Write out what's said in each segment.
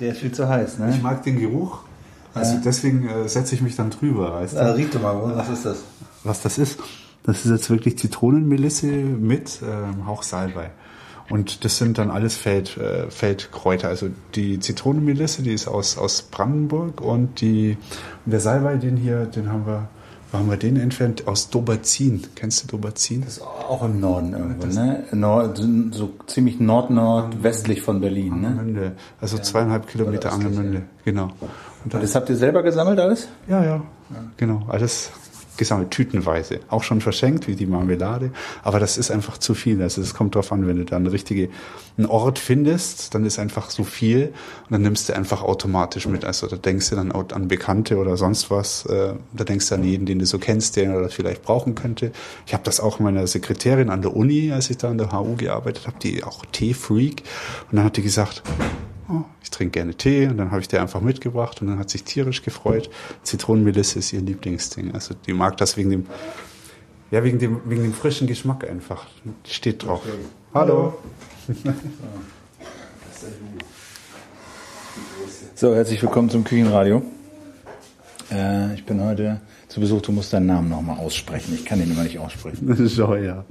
Der ist viel zu heiß, ne? Ich mag den Geruch. Also ja. deswegen äh, setze ich mich dann drüber. Weißt du? riech doch mal, was ist das? Was das ist? Das ist jetzt wirklich Zitronenmelisse mit ähm, Hauch Salbei. Und das sind dann alles Feld, äh, Feldkräuter. Also die Zitronenmelisse, die ist aus, aus Brandenburg und die, und der Salbei, den hier, den haben wir, wo haben wir den entfernt? Aus Dobazin. Kennst du Dobazin? Das ist auch im Norden irgendwo, das ne? Nord, so ziemlich nord-nordwestlich von Berlin, ne? Angermünde. Also ja. zweieinhalb Kilometer Angermünde, genau. Und das habt ihr selber gesammelt alles? Ja, ja, ja. Genau. Alles gesammelt, tütenweise. Auch schon verschenkt, wie die Marmelade. Aber das ist einfach zu viel. Also es kommt drauf an, wenn du richtige, einen Ort findest, dann ist einfach so viel und dann nimmst du einfach automatisch mit. Also da denkst du dann an Bekannte oder sonst was. Äh, da denkst du an jeden, den du so kennst, der das vielleicht brauchen könnte. Ich habe das auch meiner Sekretärin an der Uni, als ich da an der HU gearbeitet habe, die auch Tee-Freak. Und dann hat die gesagt, oh, ich trinke gerne Tee und dann habe ich dir einfach mitgebracht und dann hat sich tierisch gefreut. Zitronenmelisse ist ihr Lieblingsding. Also die mag das wegen dem, ja, wegen dem, wegen dem frischen Geschmack einfach. Steht drauf. Okay. Hallo. So, herzlich willkommen zum Küchenradio. Äh, ich bin heute zu Besuch. Du musst deinen Namen nochmal aussprechen. Ich kann den immer nicht aussprechen. Joya.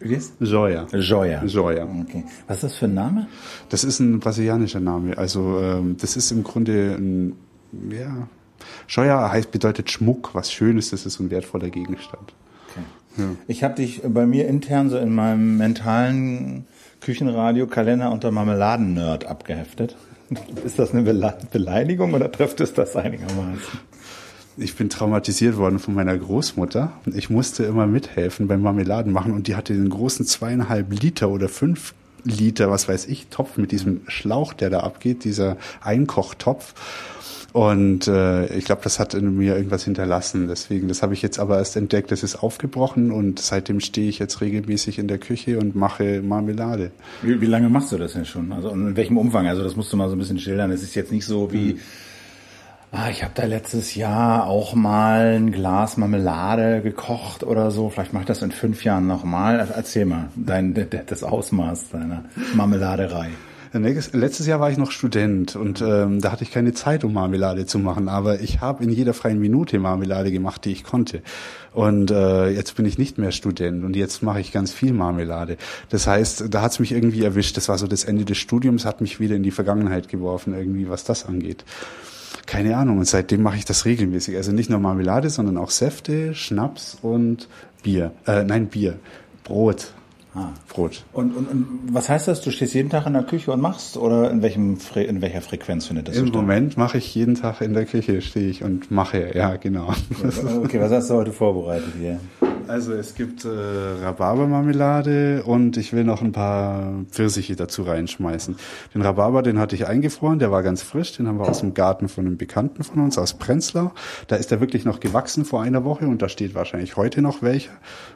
Wie ist? Joya. Joya. Joya. Okay. Was ist das für ein Name? Das ist ein brasilianischer Name. Also ähm, das ist im Grunde ein, ja, Joya heißt bedeutet Schmuck, was Schönes. Das ist ein wertvoller Gegenstand. Okay. Ja. Ich habe dich bei mir intern so in meinem mentalen Küchenradio-Kalender unter Marmeladen-Nerd abgeheftet. Ist das eine Beleidigung oder trifft es das einigermaßen? Ich bin traumatisiert worden von meiner Großmutter. Ich musste immer mithelfen beim Marmeladen machen und die hatte den großen zweieinhalb Liter oder fünf Liter, was weiß ich, Topf mit diesem Schlauch, der da abgeht, dieser Einkochtopf. Und äh, ich glaube, das hat in mir irgendwas hinterlassen. Deswegen, das habe ich jetzt aber erst entdeckt, das ist aufgebrochen und seitdem stehe ich jetzt regelmäßig in der Küche und mache Marmelade. Wie, wie lange machst du das denn schon? Also in welchem Umfang? Also das musst du mal so ein bisschen schildern. Es ist jetzt nicht so wie. Mhm Ah, ich habe da letztes Jahr auch mal ein Glas Marmelade gekocht oder so. Vielleicht mache ich das in fünf Jahren nochmal. Erzähl mal dein, das Ausmaß deiner Marmeladerei. Letztes Jahr war ich noch Student und ähm, da hatte ich keine Zeit, um Marmelade zu machen. Aber ich habe in jeder freien Minute Marmelade gemacht, die ich konnte. Und äh, jetzt bin ich nicht mehr Student und jetzt mache ich ganz viel Marmelade. Das heißt, da hat's mich irgendwie erwischt. Das war so das Ende des Studiums, hat mich wieder in die Vergangenheit geworfen, irgendwie, was das angeht keine Ahnung. Und seitdem mache ich das regelmäßig. Also nicht nur Marmelade, sondern auch Säfte, Schnaps und Bier. Äh, nein, Bier. Brot. Ah. Brot. Und, und, und was heißt das? Du stehst jeden Tag in der Küche und machst oder in welchem in welcher Frequenz findet das Im Moment mache ich jeden Tag in der Küche stehe ich und mache. Ja, genau. Okay, was hast du heute vorbereitet hier? Also es gibt äh, Rhabarbermarmelade und ich will noch ein paar Pfirsiche dazu reinschmeißen. Den Rhabarber, den hatte ich eingefroren, der war ganz frisch, den haben wir aus dem Garten von einem Bekannten von uns, aus Prenzlau. Da ist er wirklich noch gewachsen vor einer Woche und da steht wahrscheinlich heute noch welcher.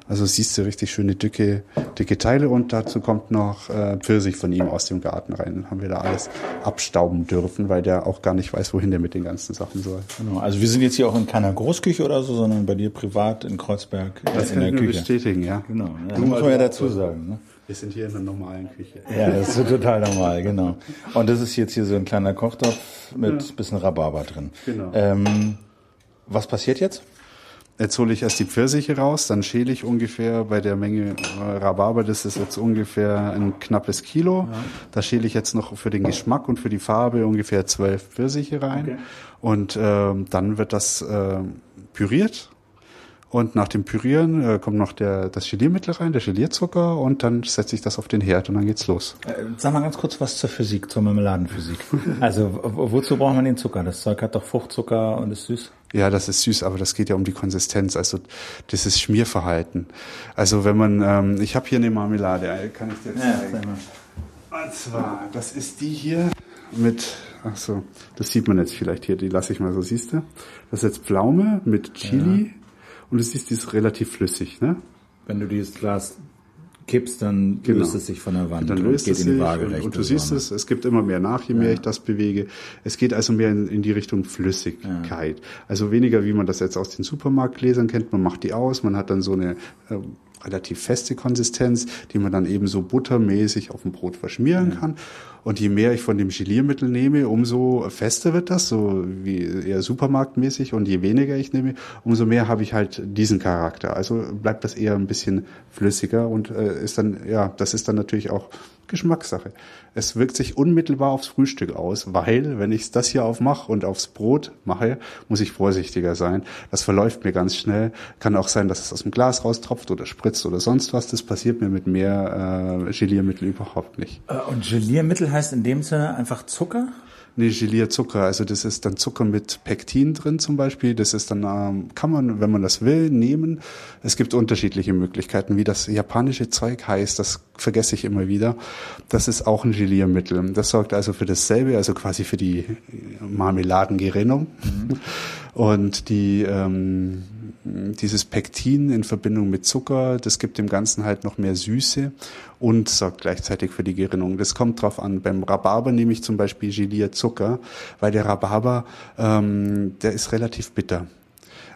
Also siehst du richtig schöne dicke, dicke Teile und dazu kommt noch äh, Pfirsich von ihm aus dem Garten rein. Dann haben wir da alles abstauben dürfen, weil der auch gar nicht weiß, wohin der mit den ganzen Sachen soll. Genau, also wir sind jetzt hier auch in keiner Großküche oder so, sondern bei dir privat in Kreuzberg das kann ich nur bestätigen, ja. Genau. Ja, das muss man ja dazu sagen. Ne? Wir sind hier in einer normalen Küche. Ja, das ist total normal, genau. Und das ist jetzt hier so ein kleiner Kochtopf mit ja. bisschen Rhabarber drin. Genau. Ähm, was passiert jetzt? Jetzt hole ich erst die Pfirsiche raus, dann schäle ich ungefähr bei der Menge Rhabarber, das ist jetzt ungefähr ein knappes Kilo. Ja. Da schäle ich jetzt noch für den Geschmack und für die Farbe ungefähr zwölf Pfirsiche rein. Okay. Und ähm, dann wird das äh, püriert und nach dem Pürieren äh, kommt noch der, das Geliermittel rein, der Gelierzucker und dann setze ich das auf den Herd und dann geht's los. Äh, sag mal ganz kurz was zur Physik, zur Marmeladenphysik. also wozu braucht man den Zucker? Das Zeug hat doch Fruchtzucker und ist süß. Ja, das ist süß, aber das geht ja um die Konsistenz, also das ist Schmierverhalten. Also wenn man, ähm, ich habe hier eine Marmelade, äh, kann ich dir zeigen. Ja, und zwar, das ist die hier mit, ach so, das sieht man jetzt vielleicht hier, die lasse ich mal so, siehst du? Das ist jetzt Pflaume mit Chili. Ja und du siehst, die ist relativ flüssig, ne? Wenn du dieses Glas kippst, dann genau. löst es sich von der Wand dann löst und geht es in die Waagerechte. Und, du siehst es, es gibt immer mehr nach, je mehr ja. ich das bewege. Es geht also mehr in, in die Richtung Flüssigkeit. Ja. Also weniger, wie man das jetzt aus den Supermarktgläsern kennt. Man macht die aus, man hat dann so eine äh, relativ feste Konsistenz, die man dann eben so buttermäßig auf dem Brot verschmieren mhm. kann. Und je mehr ich von dem Geliermittel nehme, umso fester wird das, so wie eher supermarktmäßig. Und je weniger ich nehme, umso mehr habe ich halt diesen Charakter. Also bleibt das eher ein bisschen flüssiger und äh, ist dann, ja, das ist dann natürlich auch Geschmackssache. Es wirkt sich unmittelbar aufs Frühstück aus, weil wenn ich das hier aufmache und aufs Brot mache, muss ich vorsichtiger sein. Das verläuft mir ganz schnell. Kann auch sein, dass es aus dem Glas raustropft oder spritzt oder sonst was. Das passiert mir mit mehr äh, Geliermittel überhaupt nicht. Äh, und Geliermittel heißt in dem Sinne einfach Zucker? Nee, Gelierzucker. Also das ist dann Zucker mit Pektin drin zum Beispiel. Das ist dann, ähm, kann man, wenn man das will, nehmen. Es gibt unterschiedliche Möglichkeiten. Wie das japanische Zeug heißt, das vergesse ich immer wieder. Das ist auch ein Geliermittel. Das sorgt also für dasselbe, also quasi für die Marmeladengerinnung. Mhm. Und die ähm, dieses Pektin in Verbindung mit Zucker, das gibt dem Ganzen halt noch mehr Süße und sorgt gleichzeitig für die Gerinnung. Das kommt drauf an. Beim Rhabarber nehme ich zum Beispiel Gelier Zucker, weil der Rhabarber, ähm, der ist relativ bitter.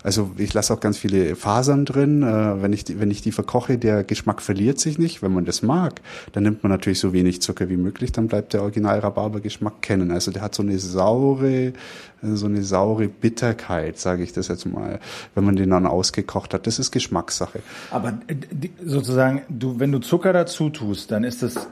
Also ich lasse auch ganz viele Fasern drin. Äh, wenn, ich die, wenn ich die verkoche, der Geschmack verliert sich nicht. Wenn man das mag, dann nimmt man natürlich so wenig Zucker wie möglich, dann bleibt der Original Rhabarber-Geschmack kennen. Also der hat so eine saure, äh, so eine saure Bitterkeit, sage ich das jetzt mal, wenn man den dann ausgekocht hat. Das ist Geschmackssache. Aber äh, sozusagen, du, wenn du Zucker dazu tust, dann ist das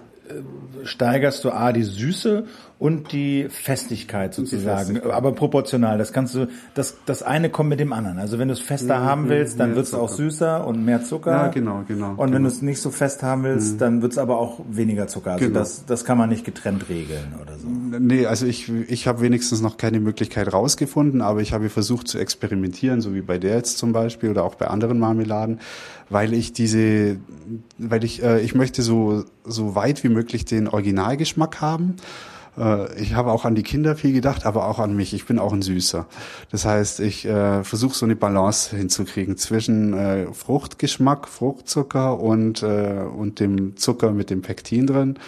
steigerst du A, die Süße und die Festigkeit sozusagen, die Festigkeit. aber proportional. Das kannst du, das, das eine kommt mit dem anderen. Also wenn du es fester mhm, haben willst, dann wird es auch süßer und mehr Zucker. Ja, genau, genau. Und genau. wenn du es nicht so fest haben willst, mhm. dann wird es aber auch weniger Zucker. Also genau. das, das kann man nicht getrennt regeln oder so. Nee, also ich, ich habe wenigstens noch keine Möglichkeit rausgefunden, aber ich habe versucht zu experimentieren, so wie bei der jetzt zum Beispiel oder auch bei anderen Marmeladen, weil ich diese, weil ich, äh, ich möchte so, so weit wie möglich den Originalgeschmack haben. Äh, ich habe auch an die Kinder viel gedacht, aber auch an mich. Ich bin auch ein Süßer. Das heißt, ich äh, versuche so eine Balance hinzukriegen zwischen äh, Fruchtgeschmack, Fruchtzucker und, äh, und dem Zucker mit dem Pektin drin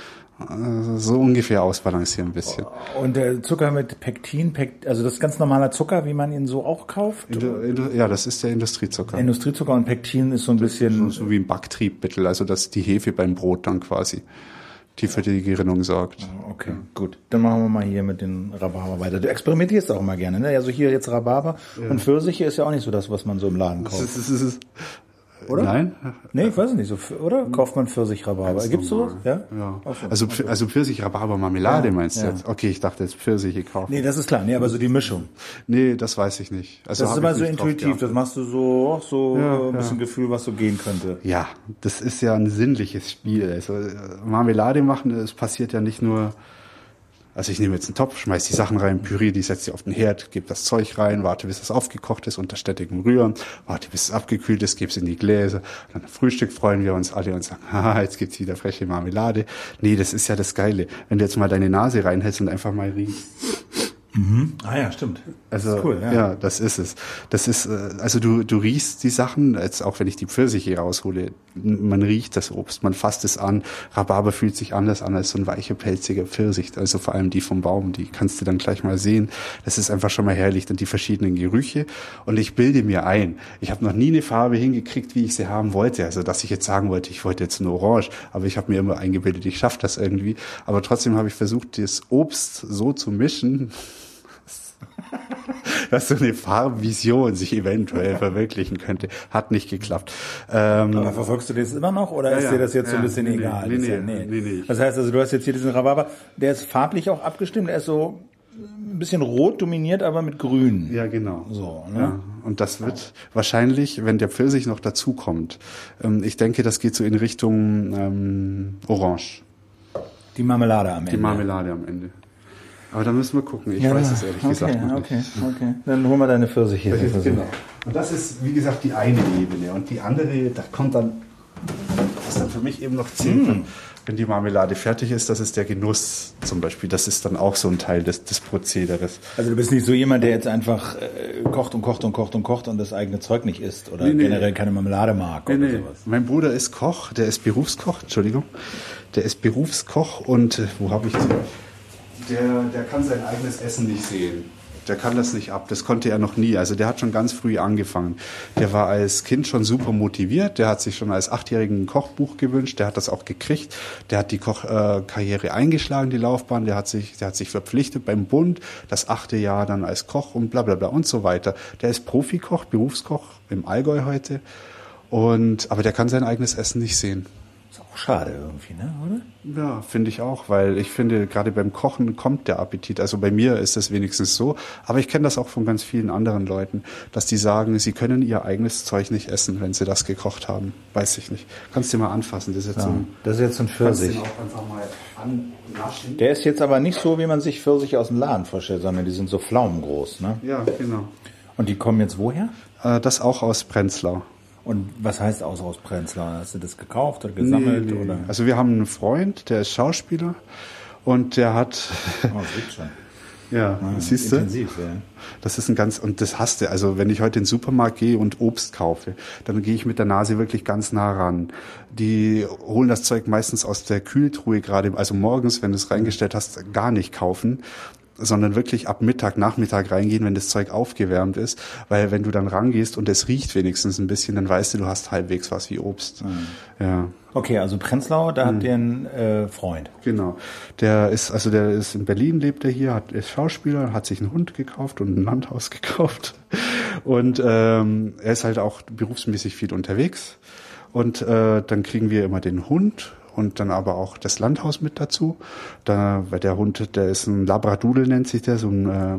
äh, so ungefähr ausbalancieren ein bisschen. Und der Zucker mit Pektin, Pekt, also das ist ganz normaler Zucker, wie man ihn so auch kauft? ja, das ist der Industriezucker. Industriezucker und Pektin ist so ein bisschen... So, so wie ein Backtriebmittel, also das ist die Hefe beim Brot dann quasi, die für die Gerinnung sorgt. Ah, okay, ja. gut. Dann machen wir mal hier mit den Rhabarber weiter. Du experimentierst auch immer gerne, ne? Also hier jetzt Rhabarber ja. und Pfirsiche ist ja auch nicht so das, was man so im Laden kauft. Ist, ist, oder? Nein? Nee, ich weiß nicht, so, oder? Kauft man Pfirsich-Rhabarber? Gibt's sowas? Ja? Ja. Also, also Pfirsich-Rhabarber-Marmelade ja, meinst du ja. jetzt? Okay, ich dachte jetzt Pfirsiche kaufen. Nee, das ist klar. Nee, aber so die Mischung. Nee, das weiß ich nicht. Also das ist immer so intuitiv. Drauf, das machst du so, so ja, ein bisschen Gefühl, was so gehen könnte. Ja, das ist ja ein sinnliches Spiel. Also Marmelade machen, es passiert ja nicht nur also ich nehme jetzt einen Topf, schmeiß die Sachen rein, püriere die, setze sie auf den Herd, gebe das Zeug rein, warte, bis es aufgekocht ist, unter stetigem Rühren, warte, bis es abgekühlt ist, gebe es in die Gläser. Dann Frühstück freuen wir uns alle und sagen, haha, jetzt gibt's wieder freche Marmelade. Nee, das ist ja das Geile. Wenn du jetzt mal deine Nase reinhältst und einfach mal riechst. Mhm. Ah ja, stimmt. Also cool, ja. ja. das ist es. Das ist äh, also du du riechst die Sachen, jetzt auch wenn ich die Pfirsiche raushole, man riecht das Obst, man fasst es an. Rhabarber fühlt sich anders an als so ein weicher pelziger Pfirsich, also vor allem die vom Baum, die kannst du dann gleich mal sehen. Das ist einfach schon mal herrlich und die verschiedenen Gerüche und ich bilde mir ein, ich habe noch nie eine Farbe hingekriegt, wie ich sie haben wollte, also dass ich jetzt sagen wollte, ich wollte jetzt eine Orange, aber ich habe mir immer eingebildet, ich schaffe das irgendwie, aber trotzdem habe ich versucht, das Obst so zu mischen, dass so eine Farbvision sich eventuell verwirklichen könnte. Hat nicht geklappt. Ähm, Aber verfolgst du das immer noch oder ja, ist dir das jetzt ja, so ein bisschen nee, egal? Nee, nee, nee, nee, nee. Das heißt also, du hast jetzt hier diesen Rhabarber, der ist farblich auch abgestimmt, der ist so ein bisschen rot dominiert, aber mit grün. Ja, genau. So, ne? Ja. Und das wird wahrscheinlich, wenn der Pfirsich noch dazukommt, ähm, ich denke, das geht so in Richtung ähm, Orange. Die Marmelade am Ende. Die Marmelade am Ende. Aber da müssen wir gucken. Ich ja, weiß es ehrlich okay, gesagt noch okay, nicht. Okay, Dann holen wir deine Pfirsiche. Das genau. Und das ist, wie gesagt, die eine Ebene. Und die andere, da kommt dann, was dann für mich eben noch zählt, mm. wenn die Marmelade fertig ist, das ist der Genuss zum Beispiel. Das ist dann auch so ein Teil des, des Prozederes. Also du bist nicht so jemand, der jetzt einfach äh, kocht und kocht und kocht und kocht und das eigene Zeug nicht isst oder nee, generell keine Marmelade mag nee, oder nee. sowas. Mein Bruder ist Koch, der ist Berufskoch, Entschuldigung. Der ist Berufskoch und äh, wo habe ich? Der, der kann sein eigenes Essen nicht sehen. Der kann das nicht ab. Das konnte er noch nie. Also der hat schon ganz früh angefangen. Der war als Kind schon super motiviert. Der hat sich schon als Achtjährigen ein Kochbuch gewünscht. Der hat das auch gekriegt. Der hat die Kochkarriere äh, eingeschlagen, die Laufbahn. Der hat sich, der hat sich verpflichtet beim Bund. Das achte Jahr dann als Koch und bla bla bla und so weiter. Der ist Profikoch, Berufskoch im Allgäu heute. Und, aber der kann sein eigenes Essen nicht sehen. Schade irgendwie, ne, oder? Ja, finde ich auch, weil ich finde, gerade beim Kochen kommt der Appetit. Also bei mir ist es wenigstens so. Aber ich kenne das auch von ganz vielen anderen Leuten, dass die sagen, sie können ihr eigenes Zeug nicht essen, wenn sie das gekocht haben. Weiß ich nicht. Kannst du mal anfassen. Das ist jetzt, ja, ein, das ist jetzt ein Pfirsich. Der ist jetzt aber nicht so, wie man sich Pfirsich aus dem Laden vorstellt, sondern die sind so pflaumengroß, ne? Ja, genau. Und die kommen jetzt woher? Äh, das auch aus Prenzlau. Und was heißt aus aus Prenzlau? Hast du das gekauft oder gesammelt? Nee, nee. Oder? Also wir haben einen Freund, der ist Schauspieler und der hat. Oh, schon. Ja, ah, siehst du? Intensiv, ja. Das ist ein ganz, und das hasst du. Also wenn ich heute in den Supermarkt gehe und Obst kaufe, dann gehe ich mit der Nase wirklich ganz nah ran. Die holen das Zeug meistens aus der Kühltruhe gerade, also morgens, wenn du es reingestellt hast, gar nicht kaufen sondern wirklich ab Mittag, Nachmittag reingehen, wenn das Zeug aufgewärmt ist, weil wenn du dann rangehst und es riecht wenigstens ein bisschen, dann weißt du, du hast halbwegs was wie Obst. Mhm. Ja. Okay, also Prenzlau, da mhm. hat ihr einen äh, Freund. Genau. Der ist, also der ist in Berlin, lebt er hier, hat, ist Schauspieler, hat sich einen Hund gekauft und ein Landhaus gekauft. Und ähm, er ist halt auch berufsmäßig viel unterwegs. Und äh, dann kriegen wir immer den Hund und dann aber auch das Landhaus mit dazu. Da, weil der Hund, der ist ein Labradudel, nennt sich der, so ein, äh,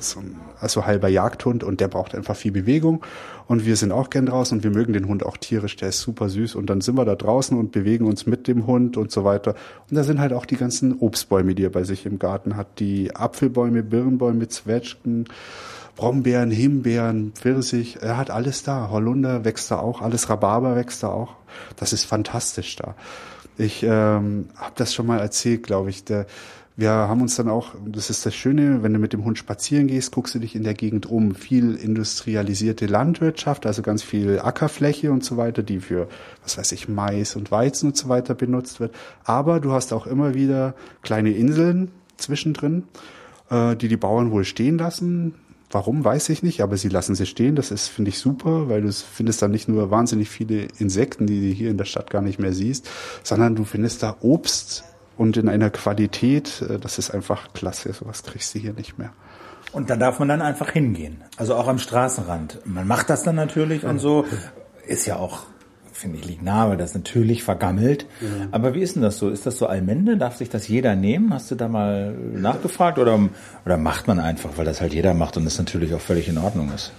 so ein also halber Jagdhund und der braucht einfach viel Bewegung. Und wir sind auch gern draußen und wir mögen den Hund auch tierisch, der ist super süß. Und dann sind wir da draußen und bewegen uns mit dem Hund und so weiter. Und da sind halt auch die ganzen Obstbäume, die er bei sich im Garten hat. Die Apfelbäume, Birnbäume, Zwetschgen, Brombeeren, Himbeeren, Pfirsich, er hat alles da. Holunder wächst da auch, alles Rhabarber wächst da auch. Das ist fantastisch da. Ich ähm, habe das schon mal erzählt, glaube ich. Der, wir haben uns dann auch, das ist das Schöne, wenn du mit dem Hund spazieren gehst, guckst du dich in der Gegend um. Viel industrialisierte Landwirtschaft, also ganz viel Ackerfläche und so weiter, die für, was weiß ich, Mais und Weizen und so weiter benutzt wird. Aber du hast auch immer wieder kleine Inseln zwischendrin, äh, die die Bauern wohl stehen lassen. Warum, weiß ich nicht, aber sie lassen sie stehen. Das ist, finde ich, super, weil du findest da nicht nur wahnsinnig viele Insekten, die du hier in der Stadt gar nicht mehr siehst, sondern du findest da Obst und in einer Qualität, äh, das ist einfach klasse. Sowas kriegst du hier nicht mehr. Und da darf man dann einfach hingehen. Also auch am Straßenrand. Man macht das dann natürlich und so. Ist ja auch finde ich, liegt nahe, weil das natürlich vergammelt. Ja. Aber wie ist denn das so? Ist das so Allmende? Darf sich das jeder nehmen? Hast du da mal nachgefragt oder, oder macht man einfach, weil das halt jeder macht und das natürlich auch völlig in Ordnung ist?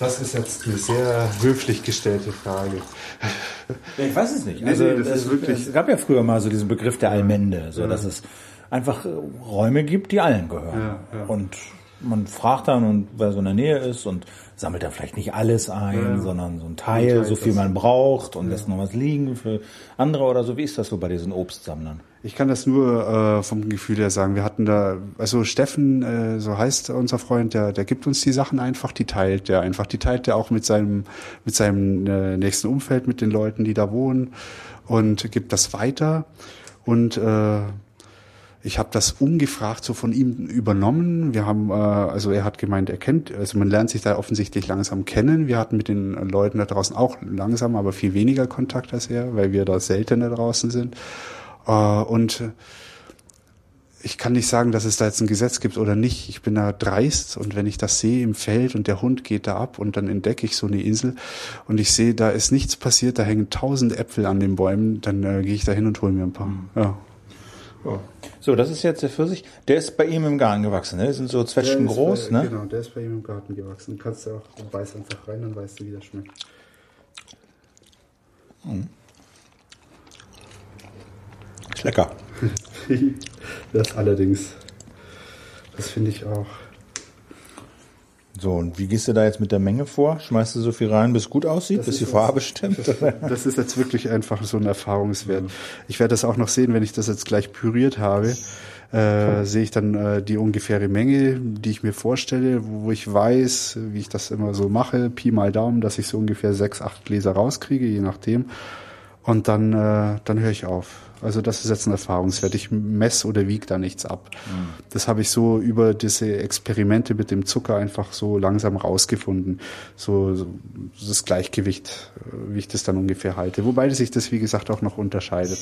Das ist jetzt eine sehr höflich gestellte Frage. Ja, ich weiß es nicht. Also, nee, nee, es, es, gab ja früher mal so diesen Begriff der Allmende, so ja. dass es einfach Räume gibt, die allen gehören. Ja, und man fragt dann und wer so in der Nähe ist und sammelt da vielleicht nicht alles ein, ja. sondern so ein Teil, Teil so viel man braucht und ja. lässt noch was liegen für andere oder so. Wie ist das so bei diesen Obstsammlern? Ich kann das nur äh, vom Gefühl her sagen. Wir hatten da, also Steffen, äh, so heißt unser Freund, der, der gibt uns die Sachen einfach, die teilt der einfach, die teilt der auch mit seinem, mit seinem äh, nächsten Umfeld, mit den Leuten, die da wohnen und gibt das weiter. Und äh, ich habe das ungefragt so von ihm übernommen. Wir haben, äh, also er hat gemeint, er kennt, also man lernt sich da offensichtlich langsam kennen. Wir hatten mit den Leuten da draußen auch langsam, aber viel weniger Kontakt als er, weil wir da seltener draußen sind. Äh, und ich kann nicht sagen, dass es da jetzt ein Gesetz gibt oder nicht. Ich bin da dreist und wenn ich das sehe im Feld und der Hund geht da ab und dann entdecke ich so eine Insel und ich sehe, da ist nichts passiert, da hängen tausend Äpfel an den Bäumen, dann äh, gehe ich da hin und hole mir ein paar. Mhm. Ja. ja. So, das ist jetzt der Pfirsich. Der ist bei ihm im Garten gewachsen, ne? Das sind so Zwetschgen groß, bei, ne? Genau, der ist bei ihm im Garten gewachsen. Du kannst auch, du beißt einfach rein, dann weißt du, wie das schmeckt. Mhm. Ist lecker. das allerdings. Das finde ich auch. So, und wie gehst du da jetzt mit der Menge vor? Schmeißt du so viel rein, bis es gut aussieht, das bis die Farbe stimmt? Das ist jetzt wirklich einfach so ein Erfahrungswert. Ich werde das auch noch sehen, wenn ich das jetzt gleich püriert habe. Äh, sehe ich dann äh, die ungefähre Menge, die ich mir vorstelle, wo ich weiß, wie ich das immer so mache, Pi mal Daumen, dass ich so ungefähr sechs, acht Gläser rauskriege, je nachdem. Und dann, äh, dann höre ich auf. Also das ist jetzt ein Erfahrungswert. Ich mess oder wiege da nichts ab. Mhm. Das habe ich so über diese Experimente mit dem Zucker einfach so langsam rausgefunden. So, so das Gleichgewicht, äh, wie ich das dann ungefähr halte. Wobei sich das, wie gesagt, auch noch unterscheidet.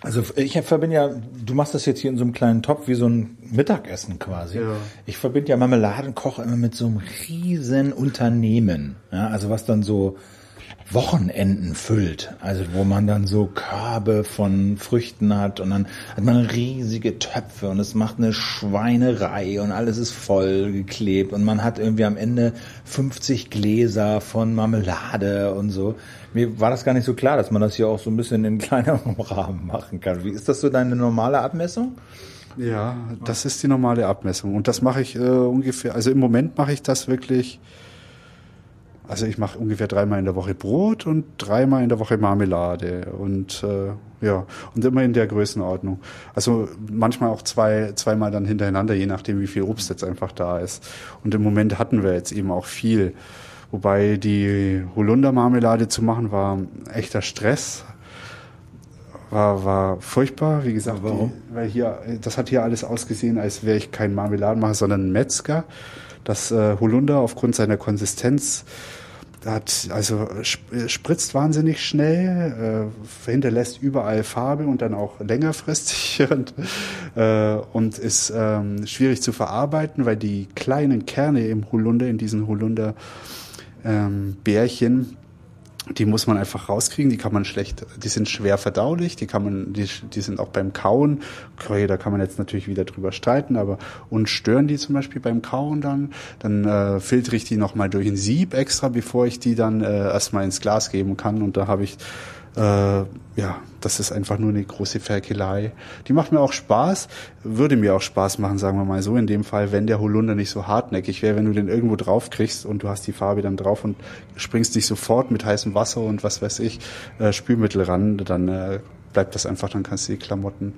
Also ich verbinde ja, du machst das jetzt hier in so einem kleinen Topf wie so ein Mittagessen quasi. Ja. Ich verbinde ja Marmeladenkoch immer mit so einem riesen Unternehmen. Ja, also was dann so Wochenenden füllt. Also wo man dann so Körbe von Früchten hat und dann hat man riesige Töpfe und es macht eine Schweinerei und alles ist voll geklebt und man hat irgendwie am Ende 50 Gläser von Marmelade und so. Mir war das gar nicht so klar, dass man das hier auch so ein bisschen in kleinerem Rahmen machen kann. Wie ist das so deine normale Abmessung? Ja, das ist die normale Abmessung und das mache ich äh, ungefähr, also im Moment mache ich das wirklich also ich mache ungefähr dreimal in der Woche Brot und dreimal in der Woche Marmelade und äh, ja und immer in der Größenordnung. Also manchmal auch zwei zweimal dann hintereinander, je nachdem wie viel Obst jetzt einfach da ist. Und im Moment hatten wir jetzt eben auch viel, wobei die Holundermarmelade zu machen war echter Stress. War, war furchtbar, wie gesagt, warum? Die, weil hier das hat hier alles ausgesehen, als wäre ich kein Marmeladenmacher, sondern ein Metzger. Das äh, Holunder aufgrund seiner Konsistenz hat also spritzt wahnsinnig schnell, äh, hinterlässt überall Farbe und dann auch längerfristig und, äh, und ist ähm, schwierig zu verarbeiten, weil die kleinen Kerne im Holunder, in diesen Holunder ähm, Bärchen, die muss man einfach rauskriegen, die kann man schlecht, die sind schwer verdaulich, die kann man, die, die sind auch beim Kauen, okay, da kann man jetzt natürlich wieder drüber streiten, aber und stören die zum Beispiel beim Kauen dann, dann äh, filtere ich die nochmal durch ein Sieb extra, bevor ich die dann äh, erstmal ins Glas geben kann und da habe ich äh, ja, das ist einfach nur eine große Ferkelei. Die macht mir auch Spaß, würde mir auch Spaß machen, sagen wir mal so, in dem Fall, wenn der Holunder nicht so hartnäckig wäre, wenn du den irgendwo drauf kriegst und du hast die Farbe dann drauf und springst dich sofort mit heißem Wasser und was weiß ich, äh, Spülmittel ran, dann äh, bleibt das einfach, dann kannst du die Klamotten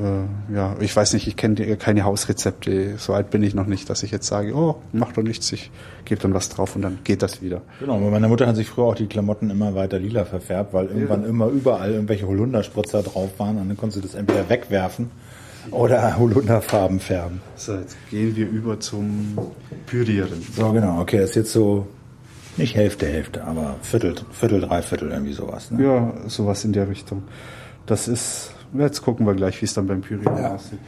äh, ja, ich weiß nicht, ich kenne keine Hausrezepte. So alt bin ich noch nicht, dass ich jetzt sage, oh, mach doch nichts, ich gebe dann was drauf und dann geht das wieder. Genau, meine Mutter hat sich früher auch die Klamotten immer weiter lila verfärbt, weil irgendwann ja. immer überall irgendwelche Holunderspritzer drauf waren und dann konntest du das entweder wegwerfen oder Holunderfarben färben. So, jetzt gehen wir über zum Pürieren. So, genau, okay, das ist jetzt so nicht Hälfte, Hälfte, aber Viertel, Viertel, Dreiviertel, irgendwie sowas. Ne? Ja, sowas in der Richtung. Das ist Jetzt gucken wir gleich, wie es dann beim Pürieren ja. aussieht.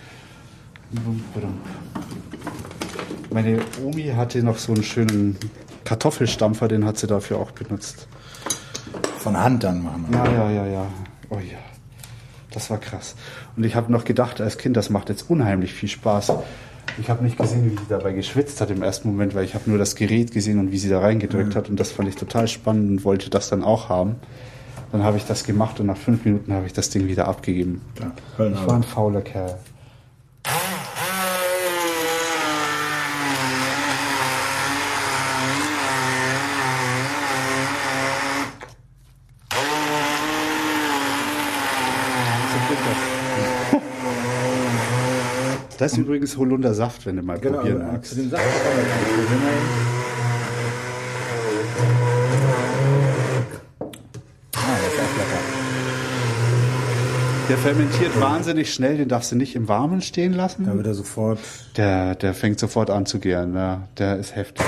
Meine Omi hatte noch so einen schönen Kartoffelstampfer, den hat sie dafür auch benutzt. Von Hand dann machen. Ja, ja, ja, ja. Oh ja. Das war krass. Und ich habe noch gedacht als Kind, das macht jetzt unheimlich viel Spaß. Ich habe nicht gesehen, wie sie dabei geschwitzt hat im ersten Moment, weil ich habe nur das Gerät gesehen und wie sie da reingedrückt mhm. hat und das fand ich total spannend und wollte das dann auch haben. Dann habe ich das gemacht und nach fünf Minuten habe ich das Ding wieder abgegeben. Ja, ich war ein fauler Kerl. Das ist übrigens Holundersaft, wenn du mal genau, probieren magst. Den Saft Der fermentiert wahnsinnig schnell, den darfst du nicht im Warmen stehen lassen. Da wird er sofort. Der, der fängt sofort an zu gären, ja. Der ist heftig.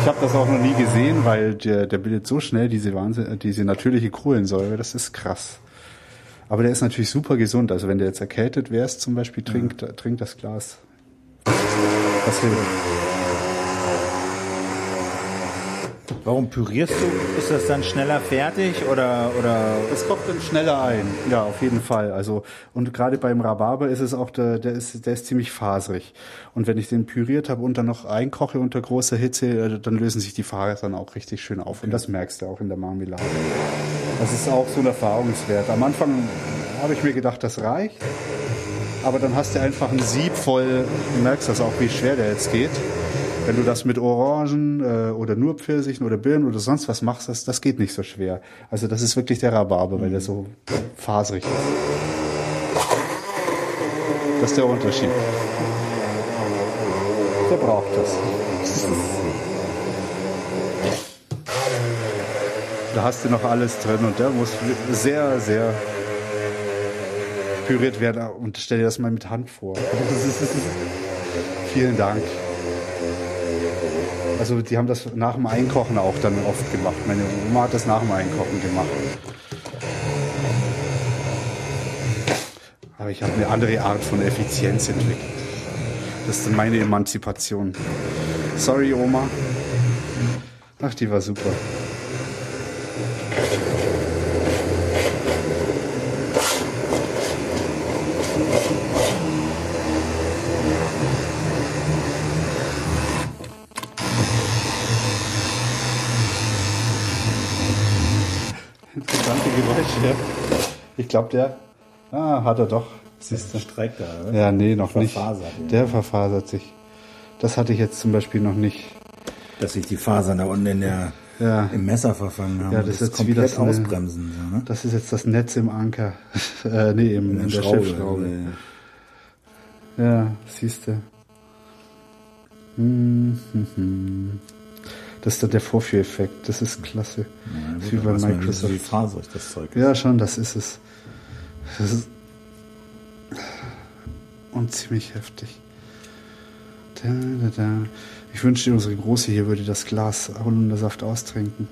Ich habe das auch noch nie gesehen, weil der, der bildet so schnell diese Wahnsinn, diese natürliche Kohlensäure, das ist krass. Aber der ist natürlich super gesund. Also wenn der jetzt erkältet wärst zum Beispiel, trinkt, ja. trinkt das Glas. Das hilft. Warum pürierst du? Ist das dann schneller fertig oder oder? Es kocht dann schneller ein. Ja, auf jeden Fall. Also und gerade beim Rhabarber ist es auch der, der ist der ist ziemlich faserig. Und wenn ich den püriert habe und dann noch einkoche unter großer Hitze, äh, dann lösen sich die Fasern auch richtig schön auf. Und das merkst du auch in der Marmelade. Das ist auch so ein Erfahrungswert. Am Anfang habe ich mir gedacht, das reicht. Aber dann hast du einfach ein Sieb voll, du merkst das auch, wie schwer der jetzt geht. Wenn du das mit Orangen äh, oder nur Pfirsichen oder Birnen oder sonst was machst, das, das geht nicht so schwer. Also das ist wirklich der Rhabarber, weil der so faserig ist. Das ist der Unterschied. Der braucht das. Da hast du noch alles drin und der muss sehr, sehr püriert werden. Und stell dir das mal mit Hand vor. Vielen Dank. Also die haben das nach dem Einkochen auch dann oft gemacht. Meine Oma hat das nach dem Einkochen gemacht. Aber ich habe eine andere Art von Effizienz entwickelt. Das ist meine Emanzipation. Sorry, Oma. Ach, die war super. Interessante Geräusche. ja. Ich glaube, der. Ah, hat er doch. Siehst du. Streik da, oder? Ja, nee, noch nicht. Verfasert, ja. Der verfasert sich. Das hatte ich jetzt zum Beispiel noch nicht. Dass sich die Fasern da unten in der, Ja. im Messer verfangen haben. Ja, und das ist jetzt komplett eine- ausbremsen. So, ne? Das ist jetzt das Netz im Anker. äh, nee, im, in der Schiffsschraube. Ja, siehst du. Hm, hm, hm. Das ist dann der Vorführeffekt. Das ist klasse. Ja, Das ist wie bei Microsoft. Wie faserig das Zeug ist. Ja, schon, das ist es. Das ist und ziemlich heftig. Da, da, da. Ich wünschte, unsere Große hier würde das Glas Holundersaft austrinken.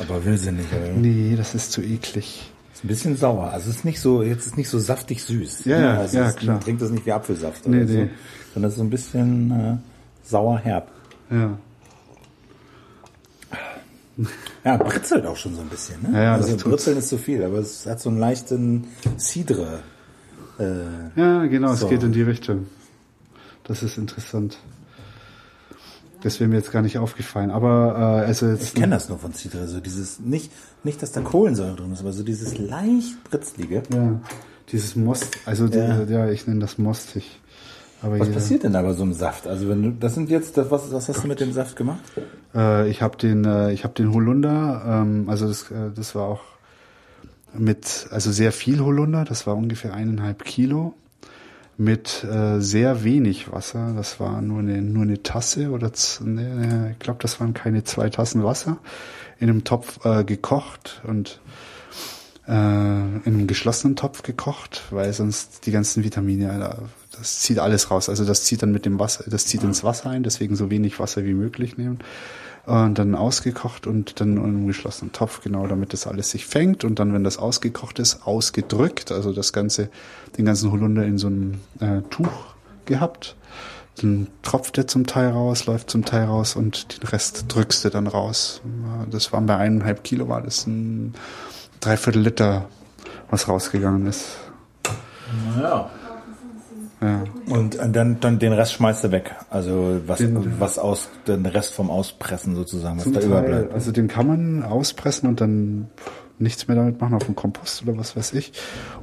Aber will sie nicht. Oder? Nee, das ist zu eklig. Ist ein bisschen sauer. Also es ist nicht so, jetzt ist nicht so saftig süß. Ja, ne? ja, also ja, es, klar. Man trinkt das nicht wie Apfelsaft Nee, oder so. nee. Sondern es ist so ein bisschen äh, sauer herb. Ja. Ja, britzelt auch schon so ein bisschen. Ne? Ja, ja, also britzeln ist zu viel, aber es hat so einen leichten Cidre. Äh, Ja, genau, So. es geht in die Richtung. Das ist interessant. Das wäre mir jetzt gar nicht aufgefallen. Aber äh, also jetzt ich kenne das nur von Cidre, so dieses, nicht, nicht, dass da Kohlensäure drin ist, aber so dieses leicht britzelige. ja, dieses Most, also Ja. ja, ja ich nenne das mostig. Aber Was ja, passiert denn da bei so einem Saft? Also wenn du, das sind jetzt, das, was, was hast du mit dem Saft gemacht? Äh, ich habe den, äh, ich habe den Holunder, ähm, also das, äh, das war auch mit, also sehr viel Holunder, das war ungefähr eineinhalb Kilo, mit äh, sehr wenig Wasser. Das war nur eine, nur eine Tasse oder z- ne, ich glaube, das waren keine zwei Tassen Wasser in einem Topf äh, gekocht und äh, in einem geschlossenen Topf gekocht, weil sonst die ganzen Vitamine, da- das zieht alles raus. Also das zieht dann mit dem Wasser, das zieht ins Wasser ein, deswegen so wenig Wasser wie möglich nehmen. Und dann ausgekocht und dann in einem geschlossenen Topf, genau, damit das alles sich fängt. Und dann, wenn das ausgekocht ist, ausgedrückt, also das Ganze, den ganzen Holunder in so einem äh, Tuch gehabt. Dann tropft der zum Teil raus, läuft zum Teil raus und den Rest drückst du dann raus. Das waren bei eineinhalb Kilo, war das ein Dreiviertel Liter, was rausgegangen ist. Ja. Ja. Und dann, dann den Rest schmeißt du weg. Also was, Den- was aus, den Rest vom Auspressen sozusagen, was da Teil, überbleibt. also den kann man auspressen und dann nichts mehr damit machen auf dem Kompost oder was weiß ich.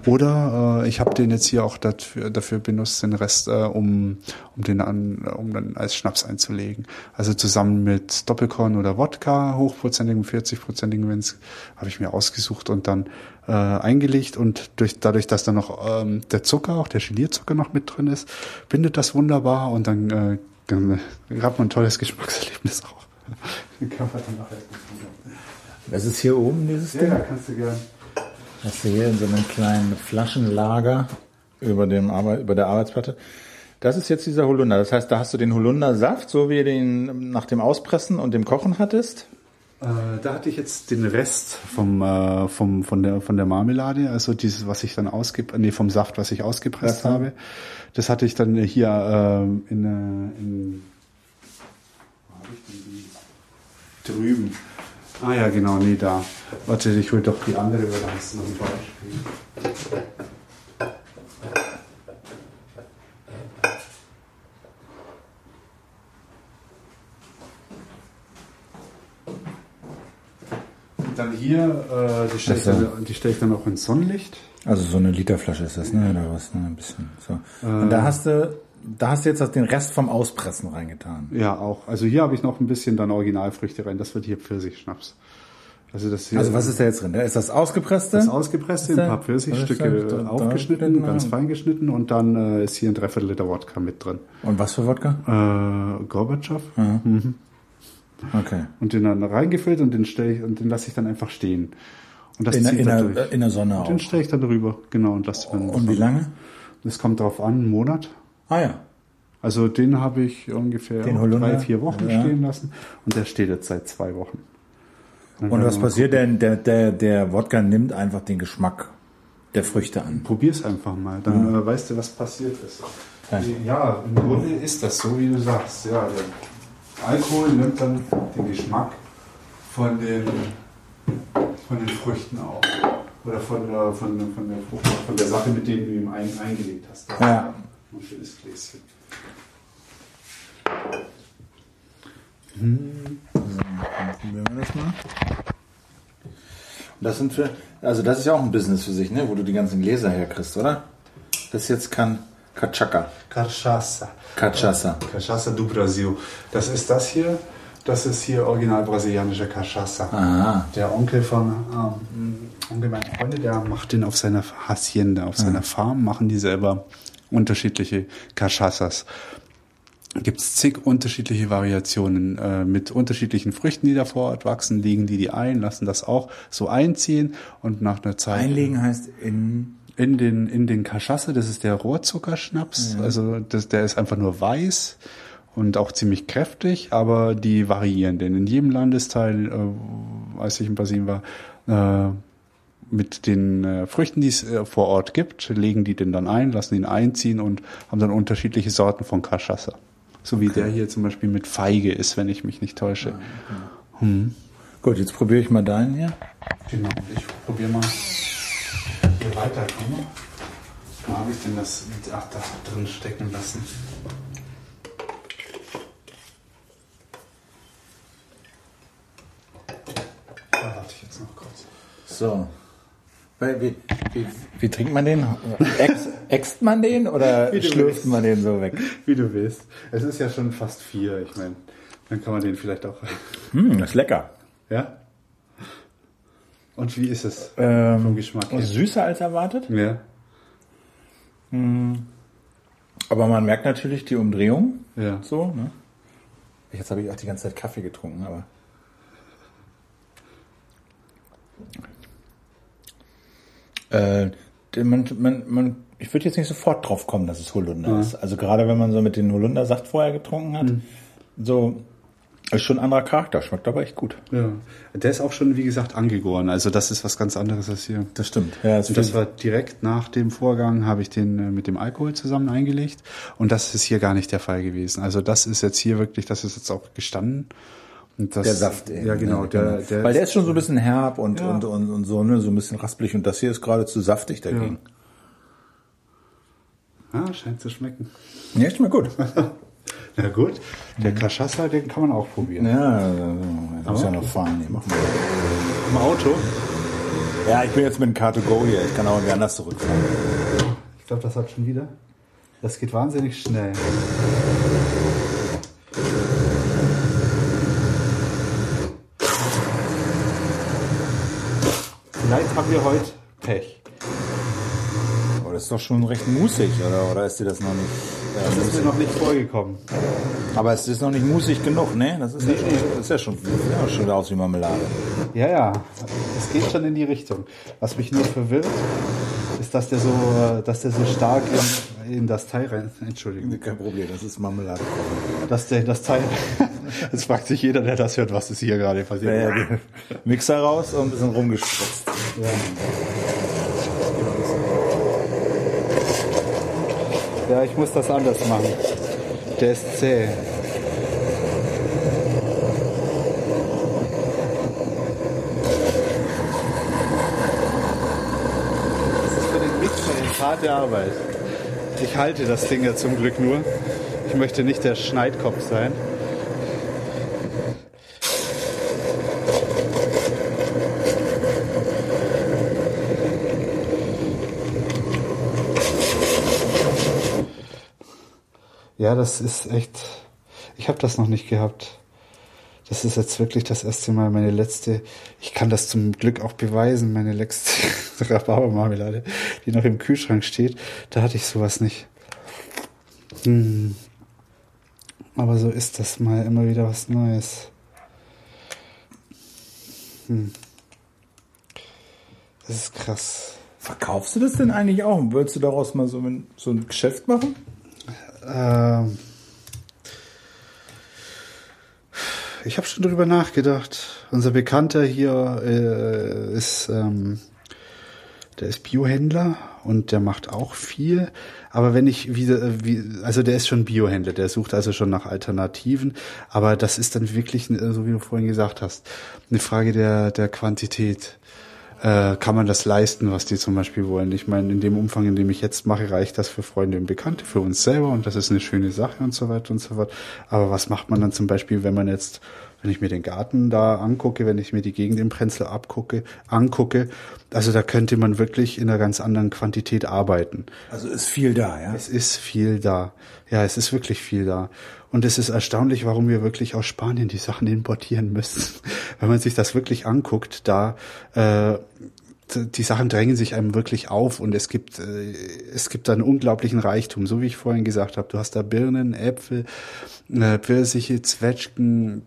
Oder äh, ich habe den jetzt hier auch dafür, dafür benutzt, den Rest, äh, um, um den an, um dann als Schnaps einzulegen. Also zusammen mit Doppelkorn oder Wodka, hochprozentigen, 40-prozentigen, wenn's, habe ich mir ausgesucht und dann äh, eingelegt und durch, dadurch, dass da noch ähm, der Zucker, auch der Gelierzucker noch mit drin ist, bindet das wunderbar und dann äh, dann hat man ein tolles Geschmackserlebnis auch. Den man dann nachher Das ist hier oben, dieses Ding. ja, kannst du gern. Hast du hier in so einem kleinen Flaschenlager über, dem Arbeit, über der Arbeitsplatte. Das ist jetzt dieser Holunder. Das heißt, da hast du den Holundersaft, so wie du den nach dem Auspressen und dem Kochen hattest. Äh, da hatte ich jetzt den Rest vom, äh, vom, von, der, von der Marmelade, also dieses, was ich dann ausgep nee, vom Saft, was ich ausgepresst Ja. habe. Das hatte ich dann hier ähm, in, äh, in die? drüben. Ah ja, genau, nee, da. Warte, ich hol doch die andere, weil da hast du noch ein Beispiel. Hier, äh, die stelle ich, ist dann- die stell ich dann auch ins Sonnenlicht. Also so eine Literflasche ist das, ne? Oder was? Ne? Ein bisschen. So. Und da hast du, da hast du jetzt den Rest vom Auspressen reingetan. Ja, auch. Also hier habe ich noch ein bisschen dann Originalfrüchte rein. Das wird hier Pfirsichschnaps. Also das hier Also was ist da jetzt drin? Da ist das ausgepresste? das ausgepresste, ein paar Pfirsichstücke da- äh, da- aufgeschnitten, da- ganz fein geschnitten und dann äh, ist hier ein Dreiviertel Liter Wodka mit drin. Und was für Wodka? Äh, Gorbatschow? Mhm. Okay. Und den dann reingefüllt und den stelle ich und den lasse ich dann einfach stehen. Und das In, zieht in, dann der, in der Sonne auch. Den stelle ich dann drüber, genau, und lasse dann. Und wie lange? Das kommt drauf an, einen Monat. Ah ja. Also den habe ich ungefähr drei, vier Wochen Ja. stehen lassen und der steht jetzt seit zwei Wochen. Dann Und was passiert denn? Der, der, der Wodka nimmt einfach den Geschmack der Früchte an. Probier's einfach mal, dann äh, weißt du, was passiert ist. Ja. Ja, im Grunde ist das so, wie du sagst. Ja, Alkohol nimmt dann den Geschmack von den, von den Früchten auf. Oder von der, von, der- von, der, von der Sache, mit der du ihm ein, eingelegt hast. Ja. Ein schönes Gläschen. Probieren wir das mal. Das sind für, also das ist ja auch ein Business für sich, ne? wo du die ganzen Gläser herkriegst, oder? Das jetzt kann Kachaka. Cachaça. Cachaça. Cachaça do Brasil. Das ist das hier. Das ist hier original brasilianische Cachaça. Aha. Der Onkel von ähm, Onkel meiner Freunde, der macht den auf seiner Hacienda, auf seiner Farm, machen die selber unterschiedliche Cachaças. Gibt es zig unterschiedliche Variationen äh, mit unterschiedlichen Früchten, die da vor Ort wachsen, legen die die ein, lassen das auch so einziehen und nach einer Zeit Einlegen heißt in. In den in den Cachaça, das ist der Rohrzuckerschnaps, also das, der ist einfach nur weiß und auch ziemlich kräftig, aber die variieren, denn in jedem Landesteil, äh, als ich in Brasilien war, äh, mit den äh, Früchten, die es äh, vor Ort gibt, legen die den dann ein, lassen ihn einziehen und haben dann unterschiedliche Sorten von Cachaça. So wie der hier zum Beispiel mit Feige ist, wenn ich mich nicht täusche. Gut, jetzt probiere ich mal deinen hier. Genau, ich probiere mal hier weiterkommen. Wo habe ich denn das ach, da drin stecken lassen? Da warte ich jetzt noch kurz. So. Wie, wie, wie trinkt man den? Äxt man den oder schlürft man den so weg? Wie du willst. Es ist ja schon fast vier, ich meine, dann kann man den vielleicht auch. Das ist lecker. Ja? Und wie ist es Ähm, vom Geschmack her? Süßer als erwartet. Ja, Aber man merkt natürlich die Umdrehung. ja. So, ne? Jetzt habe ich auch die ganze Zeit Kaffee getrunken, aber. Äh, man, man, man, ich würde jetzt nicht sofort drauf kommen, dass es Holunder ist. Also gerade wenn man so mit den Holundersaft vorher getrunken hat, so ist schon ein anderer Charakter, schmeckt aber echt gut. ja. Der ist auch schon, wie gesagt, angegoren. Also das ist was ganz anderes als hier. Das stimmt. Ja, Und das war direkt nach dem Vorgang, habe ich den äh, mit dem Alkohol zusammen eingelegt. Und das ist hier gar nicht der Fall gewesen. Also das ist jetzt hier wirklich, das ist jetzt auch gestanden. Und das, der Saft eben, Ja, genau. ne? Der, der Weil der ist schon so ein bisschen herb und, Ja. und, und, und so, ne, so ein bisschen raspelig und das hier ist gerade zu saftig dagegen. ah, scheint zu schmecken. Ja, schmeckt gut. Na gut, der Cachaça, den kann man auch probieren. Ja, ich muss ja noch fahren. Nee, mach mal. Im Auto? Ja, ich bin jetzt mit dem Car2Go hier. Ich kann auch irgendwie anders zurückfahren. Ich glaube, das hat schon wieder. Das geht wahnsinnig schnell. Vielleicht haben wir heute Pech. Das ist doch schon recht musig, oder? Oder ist dir das noch nicht? Ja, Das ist mir noch nicht vorgekommen. Aber es ist noch nicht musig genug, ne? Das ist ja schon, das ist ja schon, ja, schon aus wie Marmelade. Ja, ja, es geht schon in die Richtung. Was mich nur verwirrt, ist, dass der so, äh, dass der so stark in, in das Teil rein. Entschuldigung. Kein Problem, das ist Marmelade. Dass der das Teil. Jetzt fragt sich jeder, der das hört, was ist hier gerade passiert. Ja, ja, Mixer raus und ein bisschen rumgespritzt. Ja, ich muss das anders machen. Der ist zäh. Das ist für den Mixer eine harte Arbeit. Ich halte das Ding ja zum Glück nur. Ich möchte nicht der Schneidkopf sein. Ja, das ist echt. Ich habe das noch nicht gehabt. Das ist jetzt wirklich das erste Mal meine letzte. Ich kann das zum Glück auch beweisen. Meine letzte Rhabarbermarmelade, die noch im Kühlschrank steht. Da hatte ich sowas nicht. Hm. Aber so ist das mal immer wieder was Neues. Das ist krass. Verkaufst du das denn eigentlich auch? Würdest du daraus mal so ein, so ein Geschäft machen? Ähm, ich habe schon drüber nachgedacht. Unser Bekannter hier äh, ist, ähm, der ist Biohändler und der macht auch viel. Aber wenn ich wieder, äh, wie, also der ist schon Biohändler, der sucht also schon nach Alternativen. Aber das ist dann wirklich, äh, so wie du vorhin gesagt hast, eine Frage der, der Quantität äh, kann man das leisten, was die zum Beispiel wollen. Ich meine, in dem Umfang, in dem ich jetzt mache, reicht das für Freunde und Bekannte, für uns selber und das ist eine schöne Sache und so weiter und so fort. Aber was macht man dann zum Beispiel, wenn man jetzt, wenn ich mir den Garten da angucke, wenn ich mir die Gegend im Prenzl abgucke, angucke, also da könnte man wirklich in einer ganz anderen Quantität arbeiten. Also ist viel da, ja? Es ist viel da. Ja, es ist wirklich viel da. Und es ist erstaunlich, warum wir wirklich aus Spanien die Sachen importieren müssen. Wenn man sich das wirklich anguckt, da äh, die Sachen drängen sich einem wirklich auf und es gibt äh, es gibt da einen unglaublichen Reichtum, so wie ich vorhin gesagt habe. Du hast da Birnen, Äpfel, äh, Pfirsiche, Zwetschgen,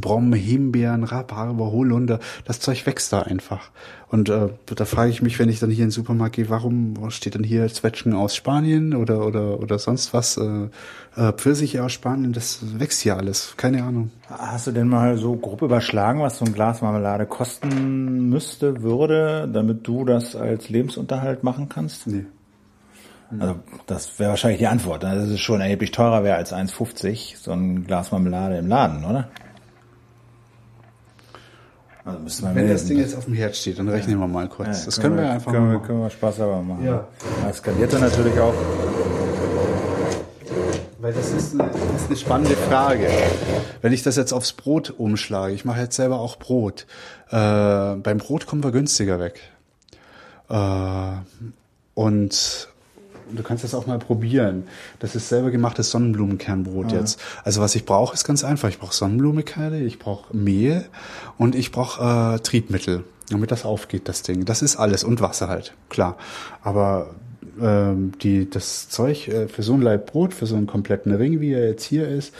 Brommen, Himbeeren, Rhabarber, Holunder, das Zeug wächst da einfach. Und äh, da frage ich mich, wenn ich dann hier in den Supermarkt gehe, warum steht dann hier Zwetschgen aus Spanien oder oder oder sonst was, äh, äh, Pfirsiche aus Spanien, das wächst hier alles, keine Ahnung. Hast du denn mal so grob überschlagen, was so ein Glas Marmelade kosten müsste, würde, damit du das als Lebensunterhalt machen kannst? Nee. Also das wäre wahrscheinlich die Antwort. Das ist schon erheblich teurer wäre als 1,50 so ein Glas Marmelade im Laden, oder? Also müsste man Wenn mehr- das Ding jetzt auf dem Herd steht, dann rechnen wir mal kurz. Ja, das können wir einfach können mal wir, machen. können wir Spaß aber machen. Ja. Das skaliert dann natürlich auch. Weil das ist, eine, das ist eine spannende Frage. Wenn ich das jetzt aufs Brot umschlage, ich mache jetzt selber auch Brot. Äh, beim Brot kommen wir günstiger weg. Äh, und du kannst das auch mal probieren. Das ist selber gemachtes Sonnenblumenkernbrot jetzt. Also was ich brauche, ist ganz einfach. Ich brauche Sonnenblumenkerne, ich brauche Mehl und ich brauche äh, Triebmittel, damit das aufgeht, das Ding. Das ist alles und Wasser halt, klar. Aber ähm, die, das Zeug äh, für so ein Laib Brot, für so einen kompletten Ring, wie er jetzt hier ist,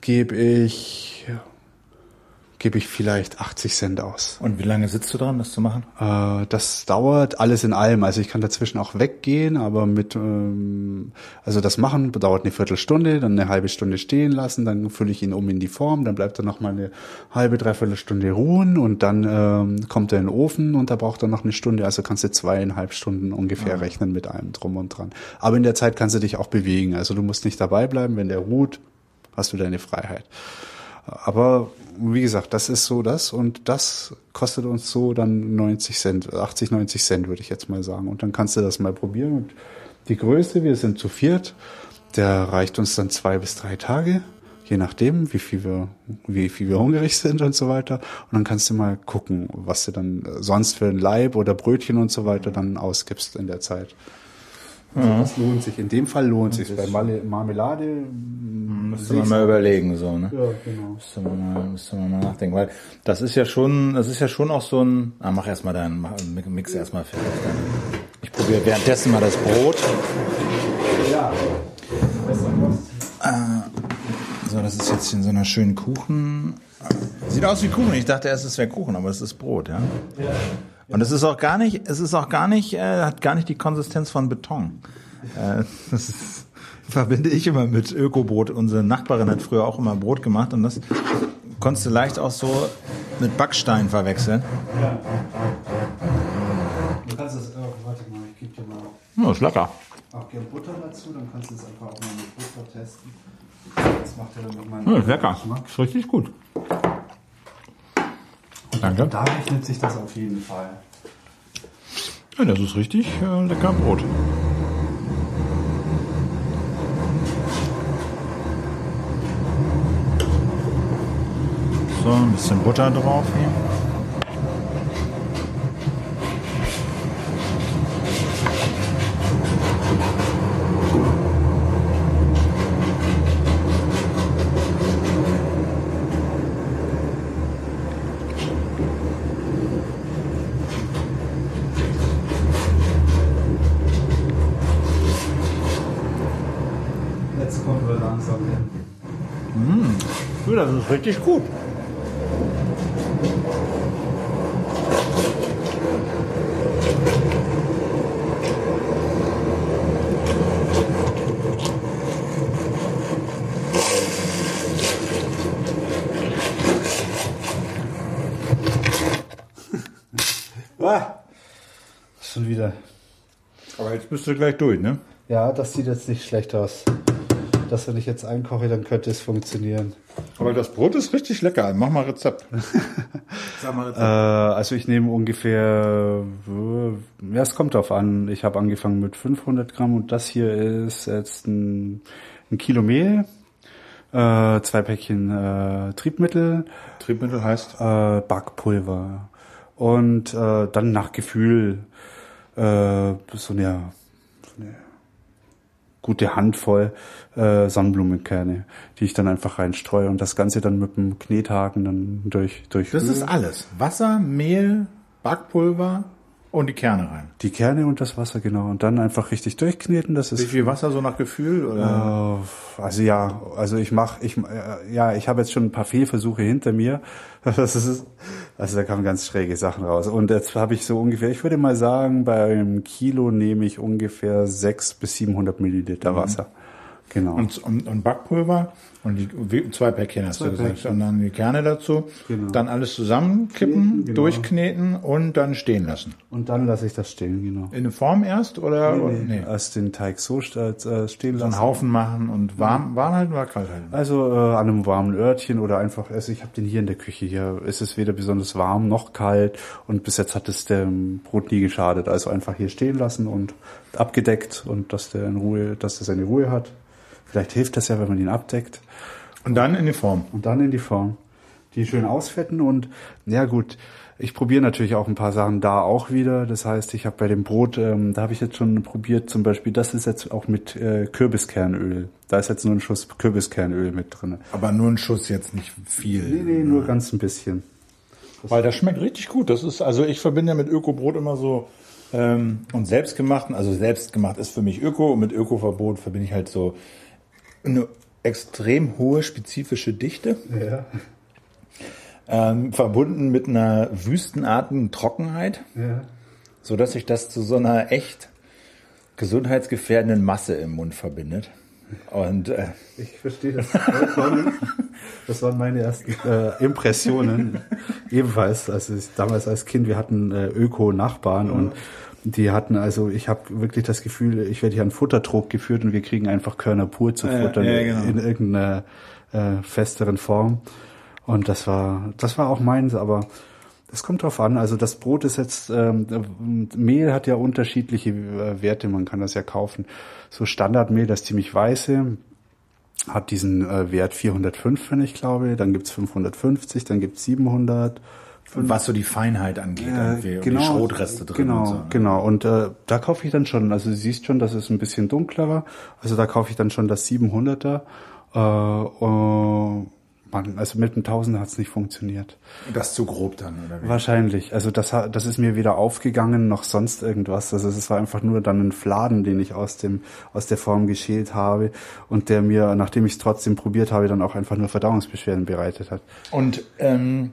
gebe ich gebe ich vielleicht 80 Cent aus. Und wie lange sitzt du dran, das zu machen? Äh, das dauert alles in allem. Also ich kann dazwischen auch weggehen, aber mit, ähm, also das machen dauert eine Viertelstunde, dann eine halbe Stunde stehen lassen, dann fülle ich ihn um in die Form, dann bleibt er noch mal eine halbe, dreiviertel Stunde ruhen und dann ähm, kommt er in den Ofen und da braucht er noch eine Stunde. Also kannst du zweieinhalb Stunden ungefähr rechnen mit allem drum und dran. Aber in der Zeit kannst du dich auch bewegen. Also du musst nicht dabei bleiben, wenn der ruht, hast du deine Freiheit. Aber wie gesagt, das ist so das und das kostet uns so dann 90 Cent, 80, 90 Cent würde ich jetzt mal sagen. Und dann kannst du das mal probieren. Und die Größe, wir sind zu viert, der reicht uns dann zwei bis drei Tage, je nachdem, wie viel wir, wie viel wir hungrig sind und so weiter. Und dann kannst du mal gucken, was du dann sonst für ein Leib oder Brötchen und so weiter dann ausgibst in der Zeit. Also das lohnt sich. In dem Fall lohnt sich. Bei Marmelade Müsste man mal überlegen, so, ne? ja, genau. Müsste man, mal, müsste man mal nachdenken, weil das ist ja schon, das ist ja schon auch so ein, ah, mach erstmal deinen, mix erstmal fertig. Ich probiere währenddessen mal das Brot. Ja. So, das ist jetzt in so einer schönen Kuchen. Sieht aus wie Kuchen. Ich dachte erst, es wäre Kuchen, aber es ist Brot, ja. Und es ist auch gar nicht, es ist auch gar nicht, äh, hat gar nicht die Konsistenz von Beton. Äh, das ist, verbinde ich immer mit Ökobrot. Unsere Nachbarin hat früher auch immer Brot gemacht und das konntest du leicht auch so mit Backstein verwechseln. Du kannst es, oh, warte mal, ich gebe dir mal Ja, ist lecker. auch gerne Butter dazu, dann kannst du es einfach auch mal mit Butter testen. Das macht ja dann nochmal Ja, ist lecker. Ist richtig gut. Danke. Da rechnet sich das auf jeden Fall. Ja, das ist richtig äh, lecker Brot. So, ein bisschen Butter drauf hier. richtig gut. Ah, schon wieder. Aber jetzt bist du gleich durch, ne? Ja, das sieht jetzt nicht schlecht aus. Dass wenn ich jetzt einkoche, dann könnte es funktionieren. Aber das Brot ist richtig lecker. Mach mal Rezept. Sag mal Rezept. Äh, also ich nehme ungefähr, äh, ja, es kommt drauf an. Ich habe angefangen mit 500 Gramm und das hier ist jetzt ein, ein Kilo Mehl, äh, zwei Päckchen äh, Triebmittel. Triebmittel heißt? Äh, Backpulver. Und äh, dann nach Gefühl äh, so eine gute Handvoll äh, Sonnenblumenkerne, die ich dann einfach reinstreue und das Ganze dann mit dem Knethaken dann durch durch. Das ist alles. Wasser, Mehl, Backpulver, und die Kerne rein. Die Kerne und das Wasser, genau. Und dann einfach richtig durchkneten. Das ist Wie viel Wasser so nach Gefühl? Oder? Äh, also ja, also ich mache, ich äh, ja, ich habe jetzt schon ein paar Fehlversuche hinter mir. Das ist, also da kamen ganz schräge Sachen raus. Und jetzt habe ich so ungefähr, ich würde mal sagen, bei einem Kilo nehme ich ungefähr sechs bis 700 Milliliter mhm. Genau. Und, und, und Backpulver und die zwei Päckchen hast zwei du gesagt. Päckchen. Und dann die Kerne dazu. Genau. Dann alles zusammenkippen, genau. durchkneten und dann stehen lassen. Und dann lasse ich das stehen, genau. In der Form erst oder? Nee, nee. nee. Erst den Teig so äh, stehen lassen. So einen Haufen machen und warm, warm halten oder kalt halten? Also äh, an einem warmen Örtchen oder einfach, also ich habe den hier in der Küche. Hier ist es weder besonders warm noch kalt und bis jetzt hat es dem Brot nie geschadet. Also einfach hier stehen lassen und abgedeckt und dass der in Ruhe, dass der seine Ruhe hat. Vielleicht hilft das ja, wenn man ihn abdeckt. Und dann in die Form. Und dann in die Form. Die schön ausfetten und ja gut, ich probiere natürlich auch ein paar Sachen da auch wieder. Das heißt, ich habe bei dem Brot, ähm, da habe ich jetzt schon probiert, zum Beispiel, das ist jetzt auch mit äh, Kürbiskernöl. Da ist jetzt nur ein Schuss Kürbiskernöl mit drin. Aber nur ein Schuss jetzt nicht viel. Nee, nee, nur ganz ein bisschen. Das Weil das schmeckt richtig gut. Das ist, also ich verbinde ja mit Ökobrot immer so ähm, und selbstgemachten, also selbstgemacht ist für mich Öko und mit Ökoverbot verbinde ich halt so eine extrem hohe spezifische Dichte. Ja. Ähm, verbunden mit einer wüstenartigen Trockenheit, ja. so dass sich das zu so einer echt gesundheitsgefährdenden Masse im Mund verbindet. Und äh, ich verstehe das vollkommen. Das waren meine ersten äh, Impressionen. Ebenfalls, also ich, damals als Kind, wir hatten äh, Öko-Nachbarn mhm. und die hatten also, ich habe wirklich das Gefühl, ich werde hier an Futtertrog geführt und wir kriegen einfach Körner pur zu futtern ja, genau. in irgendeiner äh, festeren Form. Und das war, das war auch meins, aber das kommt drauf an. Also das Brot ist jetzt, ähm, Mehl hat ja unterschiedliche äh, Werte, man kann das ja kaufen. So Standardmehl, das ziemlich weiße, hat diesen äh, Wert 405, wenn ich glaube. Dann gibt's 550, dann gibt's 700 was so die Feinheit angeht, äh, genau, die Schrotreste drin. Genau, und so. Ne? genau. Und äh, da kaufe ich dann schon, also du siehst schon, das ist ein bisschen dunklerer. Also da kaufe ich dann schon das 700er. Äh, uh, Mann, also mit dem Tausender hat es nicht funktioniert. Das zu grob dann, oder wie? Wahrscheinlich. Also das, das ist mir weder aufgegangen noch sonst irgendwas. Also es war einfach nur dann ein Fladen, den ich aus dem aus der Form geschält habe und der mir, nachdem ich es trotzdem probiert habe, dann auch einfach nur Verdauungsbeschwerden bereitet hat. Und ähm,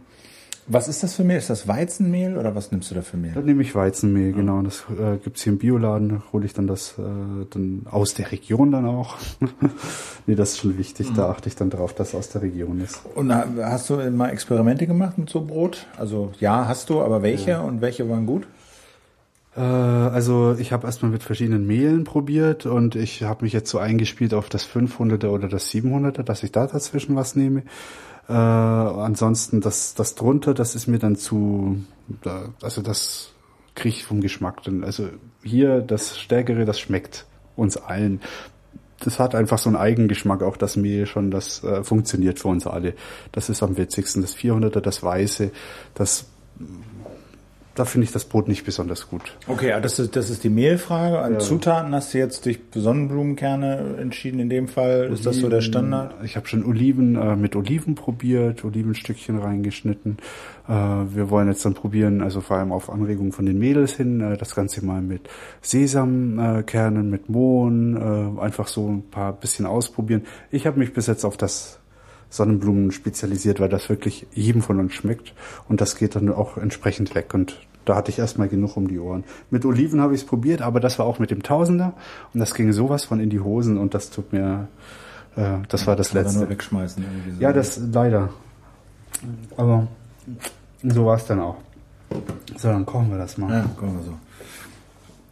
was ist das für Mehl? Ist das Weizenmehl oder was nimmst du da für Mehl? Da nehme ich Weizenmehl, ja. genau. Das äh, gibt's hier im Bioladen, da hole ich dann das äh, dann aus der Region dann auch. nee, das ist schon wichtig, mhm. da achte ich dann drauf, dass es aus der Region ist. Und hast du mal Experimente gemacht mit so Brot? Also ja, hast du, aber welche ja. und welche waren gut? Äh, also ich habe erstmal mit verschiedenen Mehlen probiert und ich habe mich jetzt so eingespielt auf das 500er oder das 700er, dass ich da dazwischen was nehme. Äh, ansonsten das, das drunter, das ist mir dann zu, da, also das kriege ich vom Geschmack dann. Also hier das Stärkere, das schmeckt uns allen. Das hat einfach so einen Eigengeschmack, auch das Mehl schon, das äh, funktioniert für uns alle. Das ist am witzigsten. Das 400er, das Weiße, das da finde ich das Brot nicht besonders gut. Okay, das ist, das ist die Mehlfrage. An ja. Zutaten hast du jetzt durch Sonnenblumenkerne entschieden in dem Fall. Oliven, ist das so der Standard? Ich habe schon Oliven äh, mit Oliven probiert, Olivenstückchen reingeschnitten. Äh, wir wollen jetzt dann probieren, also vor allem auf Anregung von den Mädels hin, äh, das Ganze mal mit Sesamkernen, mit Mohn, äh, einfach so ein paar bisschen ausprobieren. Ich habe mich bis jetzt auf das Sonnenblumen spezialisiert, weil das wirklich jedem von uns schmeckt und das geht dann auch entsprechend weg und da hatte ich erstmal genug um die Ohren. Mit Oliven habe ich es probiert, aber das war auch mit dem Tausender und das ging sowas von in die Hosen und das tut mir, äh, das war das Letzte. Nur wegschmeißen so. Ja, das leider. Aber so war es dann auch. So, dann kochen wir das mal. Ja, kochen wir so.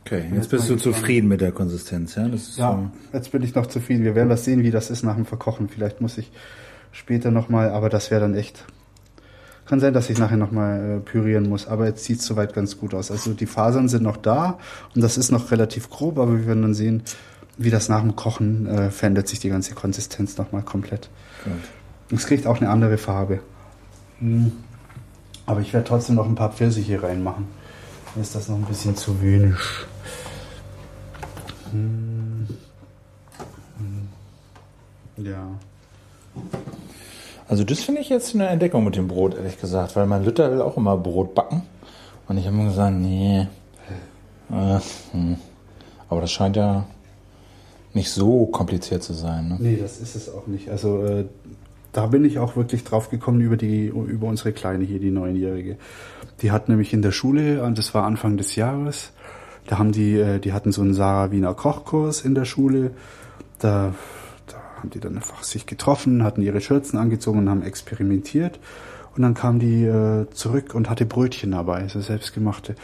Okay, jetzt bist du zufrieden mit der Konsistenz, ja? Ja, jetzt bin ich noch zufrieden. Wir werden das sehen, wie das ist nach dem Verkochen. Vielleicht muss ich später nochmal, aber das wäre dann echt. Kann sein, dass ich nachher nochmal äh, pürieren muss, aber jetzt sieht es soweit ganz gut aus. Also die Fasern sind noch da und das ist noch relativ grob, aber wir werden dann sehen, wie das nach dem Kochen äh, verändert sich die ganze Konsistenz nochmal komplett. Gut. Es kriegt auch eine andere Farbe. Hm. Aber ich werde trotzdem noch ein paar Pfirsiche reinmachen. Mir ist das noch ein bisschen zu wenig. Hm. Hm. Ja. Also das finde ich jetzt eine Entdeckung mit dem Brot, ehrlich gesagt, weil mein Lütter will auch immer Brot backen. Und ich habe mir gesagt, nee. Äh, hm. Aber das scheint ja nicht so kompliziert zu sein. Ne? Nee, das ist es auch nicht. Also äh, da bin ich auch wirklich drauf gekommen über die über unsere Kleine hier, die neunjährige. Die hat nämlich in der Schule, und das war Anfang des Jahres, da haben die, äh, die hatten so einen Sarah Wiener Kochkurs in der Schule. Da haben die dann einfach sich getroffen, hatten ihre Schürzen angezogen und haben experimentiert. Und dann kam die äh, zurück und hatte Brötchen dabei, so selbstgemachte.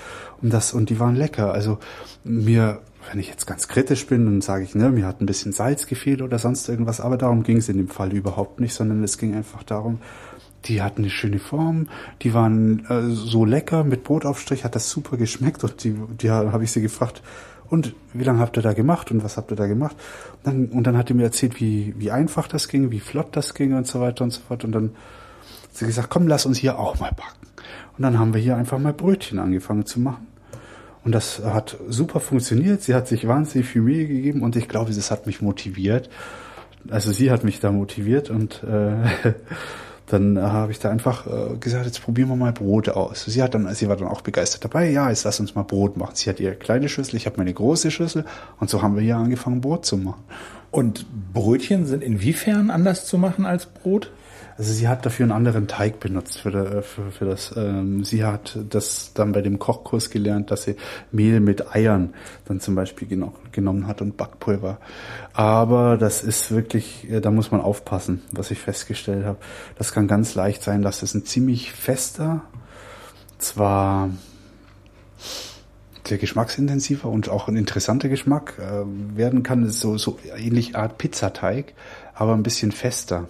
Und das, und die waren lecker. Also mir, wenn ich jetzt ganz kritisch bin, dann sage ich, ne, mir hat ein bisschen Salz gefehlt oder sonst irgendwas, aber darum ging es in dem Fall überhaupt nicht, sondern es ging einfach darum, die hatten eine schöne Form, die waren äh, so lecker mit Brotaufstrich, hat das super geschmeckt und die, die habe ich sie gefragt, und wie lange habt ihr da gemacht und was habt ihr da gemacht? Und dann, und dann hat die mir erzählt, wie, wie einfach das ging, wie flott das ging und so weiter und so fort. Und dann hat sie gesagt, komm, lass uns hier auch mal backen. Und dann haben wir hier einfach mal Brötchen angefangen zu machen. Und das hat super funktioniert. Sie hat sich wahnsinnig viel Mühe gegeben und ich glaube, das hat mich motiviert. Also sie hat mich da motiviert und äh, dann äh, habe ich da einfach äh, gesagt, jetzt probieren wir mal Brot aus. Sie hat dann, sie war dann auch begeistert dabei. Ja, jetzt lass uns mal Brot machen. Sie hat ihre kleine Schüssel, ich habe meine große Schüssel und so haben wir hier angefangen Brot zu machen. Und Brötchen sind inwiefern anders zu machen als Brot? Also sie hat dafür einen anderen Teig benutzt für, der, für, für das. Ähm, sie hat das dann bei dem Kochkurs gelernt, dass sie Mehl mit Eiern dann zum Beispiel geno genommen hat und Backpulver. Aber das ist wirklich, äh, da muss man aufpassen, was ich festgestellt habe. Das kann ganz leicht sein, dass es ein ziemlich fester, zwar sehr geschmacksintensiver und auch ein interessanter Geschmack äh, werden kann. So, so ähnlich Art Pizzateig, aber ein bisschen fester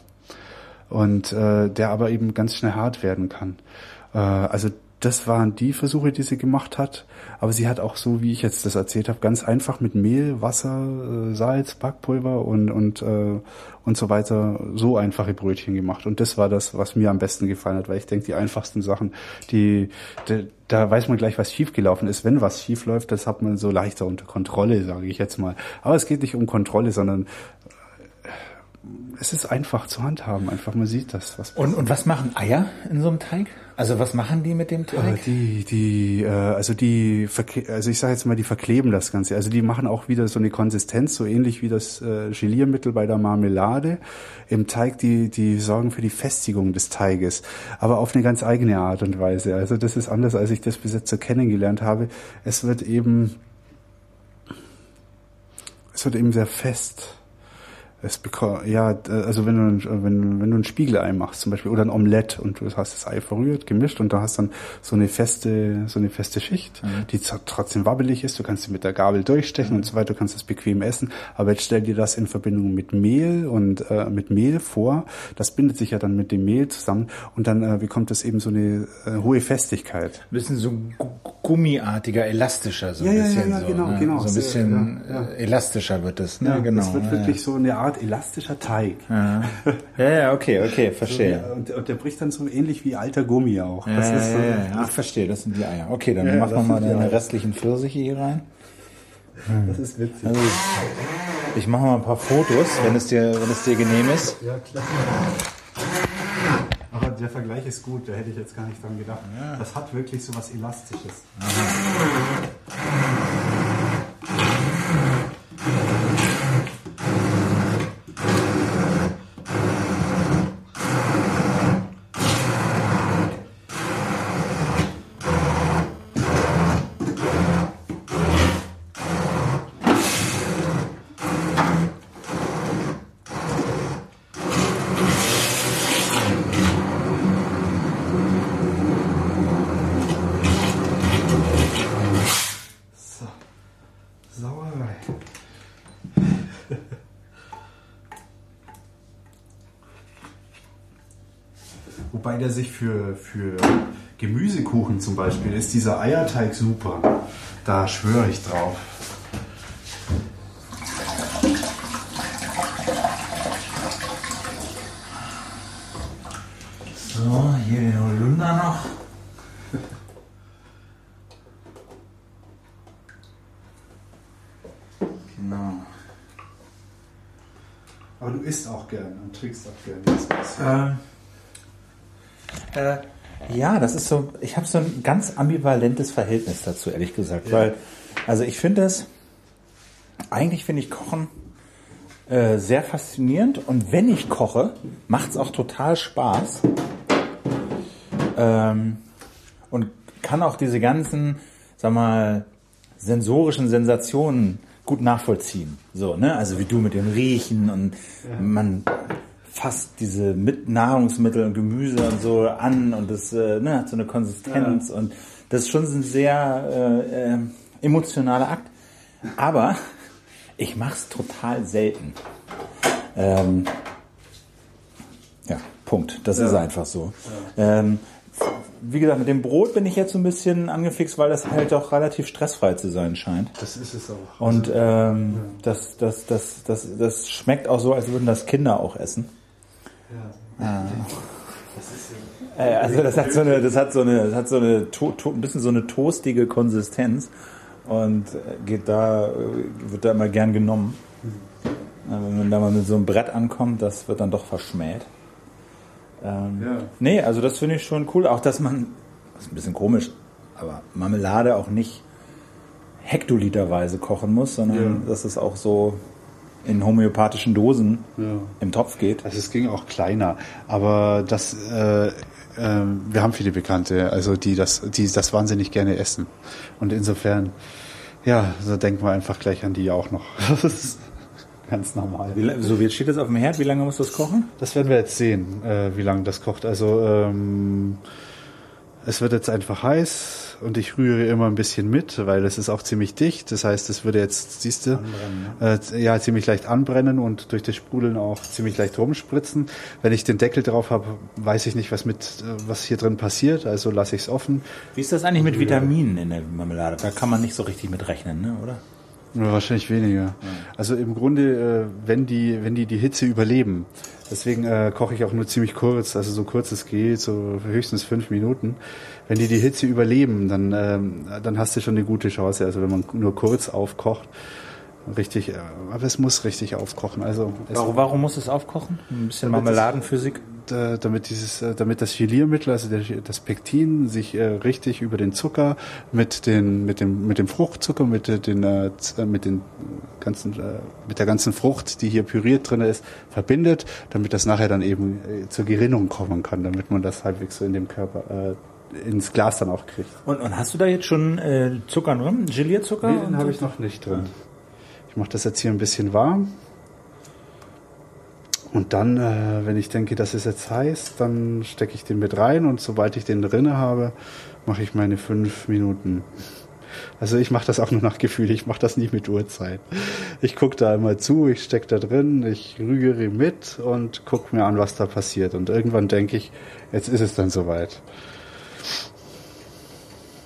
und äh, der aber eben ganz schnell hart werden kann. Äh, also das waren die Versuche, die sie gemacht hat. Aber sie hat auch so, wie ich jetzt das erzählt habe, ganz einfach mit Mehl, Wasser, äh, Salz, Backpulver und und äh, und so weiter so einfache Brötchen gemacht. Und das war das, was mir am besten gefallen hat, weil ich denke, die einfachsten Sachen, die, die da weiß man gleich, was schiefgelaufen ist. Wenn was schief läuft, das hat man so leichter unter Kontrolle, sage ich jetzt mal. Aber es geht nicht um Kontrolle, sondern es ist einfach zu handhaben, einfach man sieht das. Was und, und was machen Eier in so einem Teig? Also was machen die mit dem Teig? Äh, die, die, äh, also die, also ich sage jetzt mal, die verkleben das Ganze. Also die machen auch wieder so eine Konsistenz, so ähnlich wie das äh, Geliermittel bei der Marmelade im Teig. Die, die sorgen für die Festigung des Teiges, aber auf eine ganz eigene Art und Weise. Also das ist anders, als ich das bis jetzt so kennengelernt habe. Es wird eben, es wird eben sehr fest es ja, also wenn du, wenn, wenn du ein Spiegelei machst zum Beispiel oder ein Omelett und du hast das Ei verrührt, gemischt und da hast dann so eine feste, so eine feste Schicht, mhm. die trotzdem wabbelig ist. Du kannst sie mit der Gabel durchstechen mhm. und so weiter. Du kannst das bequem essen. Aber jetzt stell dir das in Verbindung mit Mehl und äh, mit Mehl vor. Das bindet sich ja dann mit dem Mehl zusammen und dann äh, bekommt es eben so eine äh, hohe Festigkeit. Ein bisschen so gummiartiger, elastischer so ein bisschen. Ja, ja, so, genau, ne? genau. So ein bisschen ja, ja. elastischer wird es. Ne? Genau. Es wird wirklich so eine Art elastischer Teig. Ja, ja, ja okay, okay, verstehe. So, und, und, der bricht dann so ähnlich wie alter Gummi auch. Das ja, ist so, ja, ja. Ach, verstehe, das sind die Eier. Okay, dann machen wir mal deine restlichen Pfirsiche hier rein. Das ist witzig. Also, ich mache mal ein paar Fotos, wenn es dir, wenn es dir genehm ist. Ja, klar. Aber der Vergleich ist gut, da hätte ich jetzt gar nicht dran gedacht. Ja. Das hat wirklich so was Elastisches. Aha. Der sich für, für Gemüsekuchen zum Beispiel ist dieser Eierteig super. Da schwöre ich drauf. So, hier den Holunder noch. Genau. Aber du isst auch gern und trinkst auch gern. Ähm, äh, ja, das ist so, ich habe so ein ganz ambivalentes Verhältnis dazu, ehrlich gesagt. Ja. Weil, also ich finde es, eigentlich finde ich Kochen äh, sehr faszinierend und wenn ich koche, macht es auch total Spaß. Ähm, und kann auch diese ganzen, sag mal, sensorischen Sensationen gut nachvollziehen. So, ne? Also wie du mit dem Riechen und man fasst diese mit Nahrungsmittel und Gemüse und so an und das äh, ne, hat so eine Konsistenz und das ist schon ein sehr äh, äh, emotionaler Akt. Aber ich mache es total selten. Ähm, ja, Punkt. Das ist einfach so. Ähm, wie gesagt, mit dem Brot bin ich jetzt so ein bisschen angefixt, weil das halt auch relativ stressfrei zu sein scheint. Das ist es auch. Und ähm, das, das, das, das, das schmeckt auch so, als würden das Kinder auch essen. Äh, also das hat so eine, das hat so eine, das hat so eine, to, to, ein bisschen so eine toastige Konsistenz und äh, geht da, äh, wird da immer gern genommen. Wenn man da mal mit so einem Brett ankommt, das wird dann doch verschmäht. Ähm, Ja. Nee, also das finde ich schon cool. Auch dass man, das ist ein bisschen komisch, aber Marmelade auch nicht hektoliterweise kochen muss, sondern Ja. dass es auch so in homöopathischen Dosen Ja. im Topf geht. Also es ging auch kleiner, aber das, äh, äh, wir haben viele Bekannte, also die das, die das wahnsinnig gerne essen. Und insofern, ja, so denken wir einfach gleich an die auch noch. Das ist ganz normal. Wie, so, jetzt steht das auf dem Herd. Wie lange muss das kochen? Das werden wir jetzt sehen, äh, wie lange das kocht. Also ähm, es wird jetzt einfach heiß und ich rühre immer ein bisschen mit, weil es ist auch ziemlich dicht. Das heißt, es würde jetzt, siehst du, äh, ja, ziemlich leicht anbrennen und durch das Sprudeln auch ziemlich leicht rumspritzen. Wenn ich den Deckel drauf habe, weiß ich nicht, was mit, äh, was hier drin passiert. Also lasse ich es offen. Wie ist das eigentlich mit Vitaminen in der Marmelade? Da kann man nicht so richtig mit rechnen, ne? oder? Ja, Wahrscheinlich weniger. Also im Grunde, äh, wenn die, wenn die die Hitze überleben, deswegen äh, koche ich auch nur ziemlich kurz, also so kurz es geht, so höchstens fünf Minuten. Wenn die die Hitze überleben, dann, ähm, dann hast du schon eine gute Chance. Also wenn man nur kurz aufkocht, richtig, äh, aber es muss richtig aufkochen. Also Warum, warum muss es aufkochen? Ein bisschen Marmeladenphysik? äh, damit dieses, äh, damit das Geliermittel, also das Pektin, sich äh, richtig über den Zucker mit den, mit dem, mit dem Fruchtzucker, mit den, mit den ganzen, mit der ganzen Frucht, die hier püriert drin ist, verbindet, damit das nachher dann eben zur Gerinnung kommen kann, damit man das halbwegs so in dem Körper ins Glas dann auch kriegt. Und, und hast du da jetzt schon äh, Zucker drin? Gelierzucker? Nee, den habe ich noch nicht drin. Ich mache das jetzt hier ein bisschen warm. Und dann, äh, wenn ich denke, das ist jetzt heiß, dann stecke ich den mit rein und sobald ich den drinne habe, mache ich meine fünf Minuten. Also ich mache das auch nur nach Gefühl, ich mache das nicht mit Uhrzeit. Ich gucke da immer zu, ich stecke da drin, ich rühre mit und gucke mir an, was da passiert. Und irgendwann denke ich, jetzt ist es dann soweit.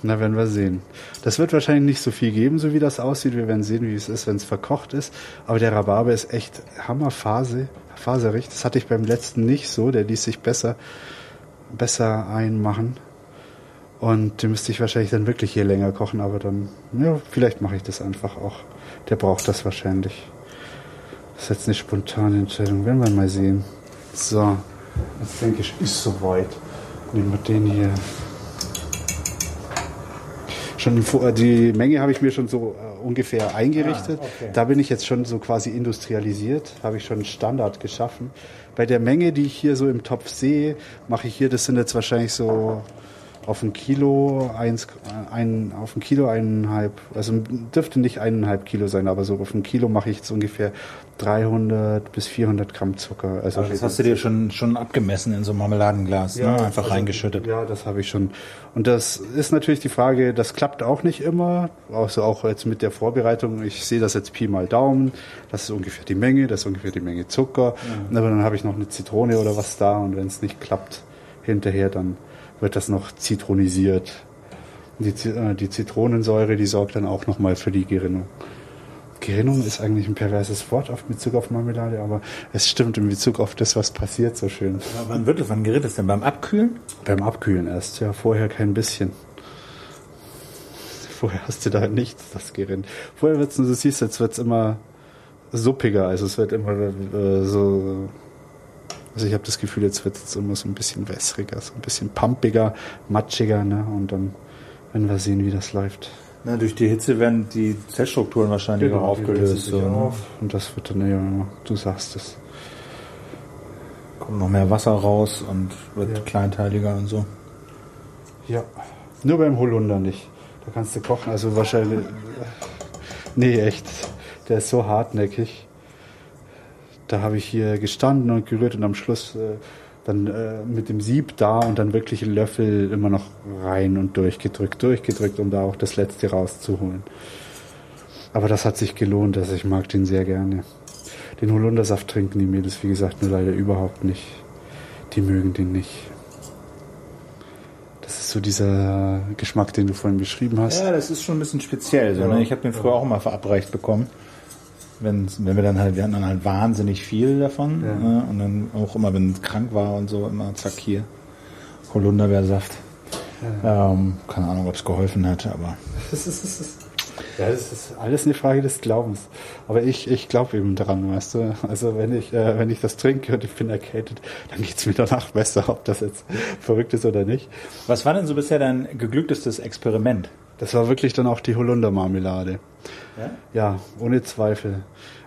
Na, werden wir sehen. Das wird wahrscheinlich nicht so viel geben, so wie das aussieht. Wir werden sehen, wie es ist, wenn es verkocht ist. Aber der Rhabarber ist echt hammerphase, faserig. Das hatte ich beim letzten nicht so. Der ließ sich besser, besser einmachen. Und den müsste ich wahrscheinlich dann wirklich hier länger kochen. Aber dann, ja, vielleicht mache ich das einfach auch. Der braucht das wahrscheinlich. Das ist jetzt eine spontane Entscheidung. Werden wir mal sehen. So, jetzt denke ich, ist soweit. Nehmen wir den hier. Schon die Menge habe ich mir schon so äh, ungefähr eingerichtet. Ah, okay. Da bin ich jetzt schon so quasi industrialisiert, habe ich schon einen Standard geschaffen. Bei der Menge, die ich hier so im Topf sehe, mache ich hier, das sind jetzt wahrscheinlich so auf ein Kilo, eins, ein, auf ein Kilo eineinhalb, also dürfte nicht eineinhalb Kilo sein, aber so auf ein Kilo mache ich jetzt ungefähr 300 bis 400 Gramm Zucker. Also Aber das hast du dir schon, schon abgemessen in so ein Marmeladenglas, ne? einfach also, reingeschüttet. Ja, das habe ich schon. Und das ist natürlich die Frage, das klappt auch nicht immer. Also auch jetzt mit der Vorbereitung. Ich sehe das jetzt Pi mal Daumen. Das ist ungefähr die Menge, das ist ungefähr die Menge Zucker. Aber dann habe ich noch eine Zitrone oder was da. Und wenn es nicht klappt, hinterher dann wird das noch zitronisiert. Die, äh, die Zitronensäure, die sorgt dann auch nochmal für die Gerinnung. Gerinnung ist eigentlich ein perverses Wort auf Bezug auf Marmelade, aber es stimmt in Bezug auf das, was passiert, so schön. Aber wann wird es, wann gerät es denn? Beim Abkühlen? Beim Abkühlen erst, ja, vorher kein bisschen. Vorher hast du da nichts, das gerinnt. Vorher wird's, du siehst, jetzt wird's immer suppiger, also es wird immer äh, so, also ich habe das Gefühl, jetzt wird es immer so ein bisschen wässriger, so ein bisschen pumpiger, matschiger, ne, und dann werden wir sehen, wie das läuft. Na, durch die Hitze werden die Zellstrukturen wahrscheinlich auch aufgelöst. So, ne? auf. Und das wird dann, ja, du sagst es. Kommt noch mehr Wasser raus und wird Ja. kleinteiliger und so. Ja. Nur beim Holunder nicht. Da kannst du kochen, also wahrscheinlich. Nee, echt. Der ist so hartnäckig. Da habe ich hier gestanden und gerührt und am Schluss äh, dann äh, mit dem Sieb da und dann wirklich einen Löffel immer noch rein und durchgedrückt, durchgedrückt, um da auch das Letzte rauszuholen. Aber das hat sich gelohnt, also ich mag den sehr gerne. Den Holundersaft trinken die Mädels, wie gesagt, nur leider überhaupt nicht. Die mögen den nicht. Das ist so dieser Geschmack, den du vorhin beschrieben hast. Ja, das ist schon ein bisschen speziell. So, ne? Ich habe den früher auch immer verabreicht bekommen. Wenn, wenn wir dann halt, wir hatten dann halt wahnsinnig viel davon. Ja. Ne? Und dann auch immer, wenn es krank war und so, immer zack hier. Holunderbeersaft. Ähm, keine Ahnung, ob es geholfen hat, aber Ja, das ist alles eine Frage des Glaubens. Aber ich, ich glaube eben dran, weißt du. Also wenn ich, äh, wenn ich das trinke und ich bin erkältet, dann geht's mir danach besser, ob das jetzt verrückt ist oder nicht. was war denn so bisher dein geglücktestes Experiment? Das war wirklich dann auch die Holundermarmelade. Ja? Ja, ohne Zweifel.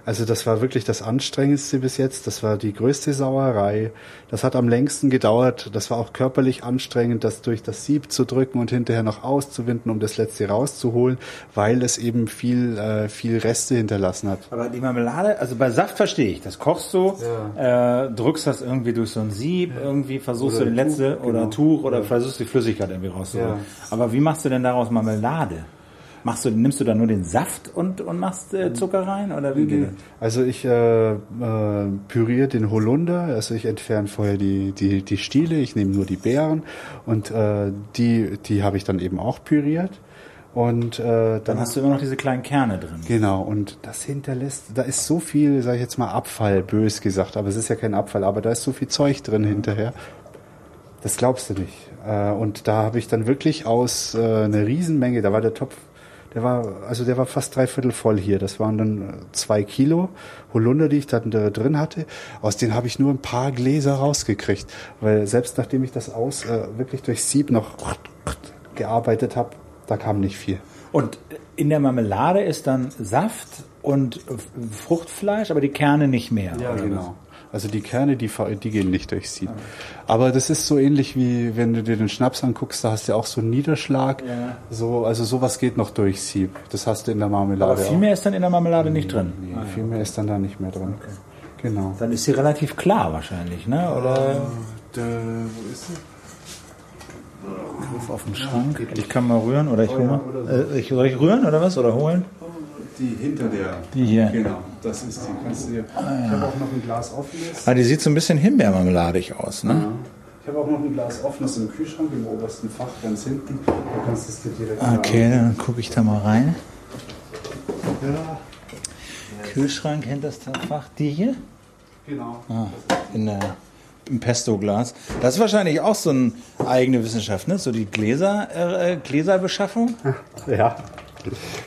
Also das war wirklich das Anstrengendste bis jetzt. Das war die größte Sauerei. Das hat am längsten gedauert. Das war auch körperlich anstrengend, das durch das Sieb zu drücken und hinterher noch auszuwinden, um das letzte rauszuholen, weil es eben viel, äh, viel Reste hinterlassen hat. Aber die Marmelade, also bei Saft verstehe ich, das kochst du, äh, drückst das irgendwie durch so ein Sieb, irgendwie versuchst Oder du den letzte Tuch, oder genau. Tuch oder versuchst die Flüssigkeit irgendwie rauszuholen. Ja. Aber wie machst du denn daraus Marmelade? Machst du, nimmst du da nur den Saft und, und machst äh, Zucker rein oder wie das? Also ich äh, äh, püriere den Holunder, also ich entferne vorher die, die, die Stiele, ich nehme nur die Beeren und äh, die, die habe ich dann eben auch püriert. Und äh, dann, Dann hast du immer noch diese kleinen Kerne drin. Genau, und das hinterlässt, da ist so viel, sage ich jetzt mal, Abfall, bös gesagt, aber es ist ja kein Abfall, aber da ist so viel Zeug drin hinterher. Das glaubst du nicht. Äh, Und da habe ich dann wirklich aus äh, einer Riesenmenge, da war der Topf, der war, also der war fast drei Viertel voll hier. Das waren dann äh, zwei Kilo Holunder, die ich dann da drin hatte. Aus denen habe ich nur ein paar Gläser rausgekriegt. Weil selbst nachdem ich das aus, äh, wirklich durch Sieb noch gearbeitet habe, da kam nicht viel. Und in der Marmelade ist dann Saft und Fruchtfleisch, aber die Kerne nicht mehr. Ja, oder genau. Also die Kerne, die, die gehen nicht durchs Sieb. Aber das ist so ähnlich wie wenn du dir den Schnaps anguckst, da hast du ja auch so einen Niederschlag. Ja. So, also sowas geht noch durchs Sieb. Das hast du in der Marmelade Aber viel mehr ist dann in der Marmelade nicht drin. Nee, viel mehr ist dann da nicht mehr drin. Genau. Dann ist sie relativ klar wahrscheinlich, ne? Oder Da, wo ist sie? Ruf auf den Schrank. Ich kann mal rühren oder ich hole ja, mal. Äh, ich, soll ich rühren oder was? Oder holen? Die hinter der. Die hier. Genau, das ist die. Kannst du dir. Ich habe auch noch ein Glas offenes. Ah, die sieht so ein bisschen himbeermarmeladig aus, ne? Ich habe auch noch ein Glas offenes im Kühlschrank im obersten Fach ganz hinten. Da kannst du es dir direkt Okay, dann gucke ich da mal rein. Ja, Kühlschrank, hinterster Fach. Die hier? genau. Ah, in der, im Pesto-Glas. Das ist wahrscheinlich auch so eine eigene Wissenschaft, ne? So die Gläser, äh, Gläserbeschaffung. Ja,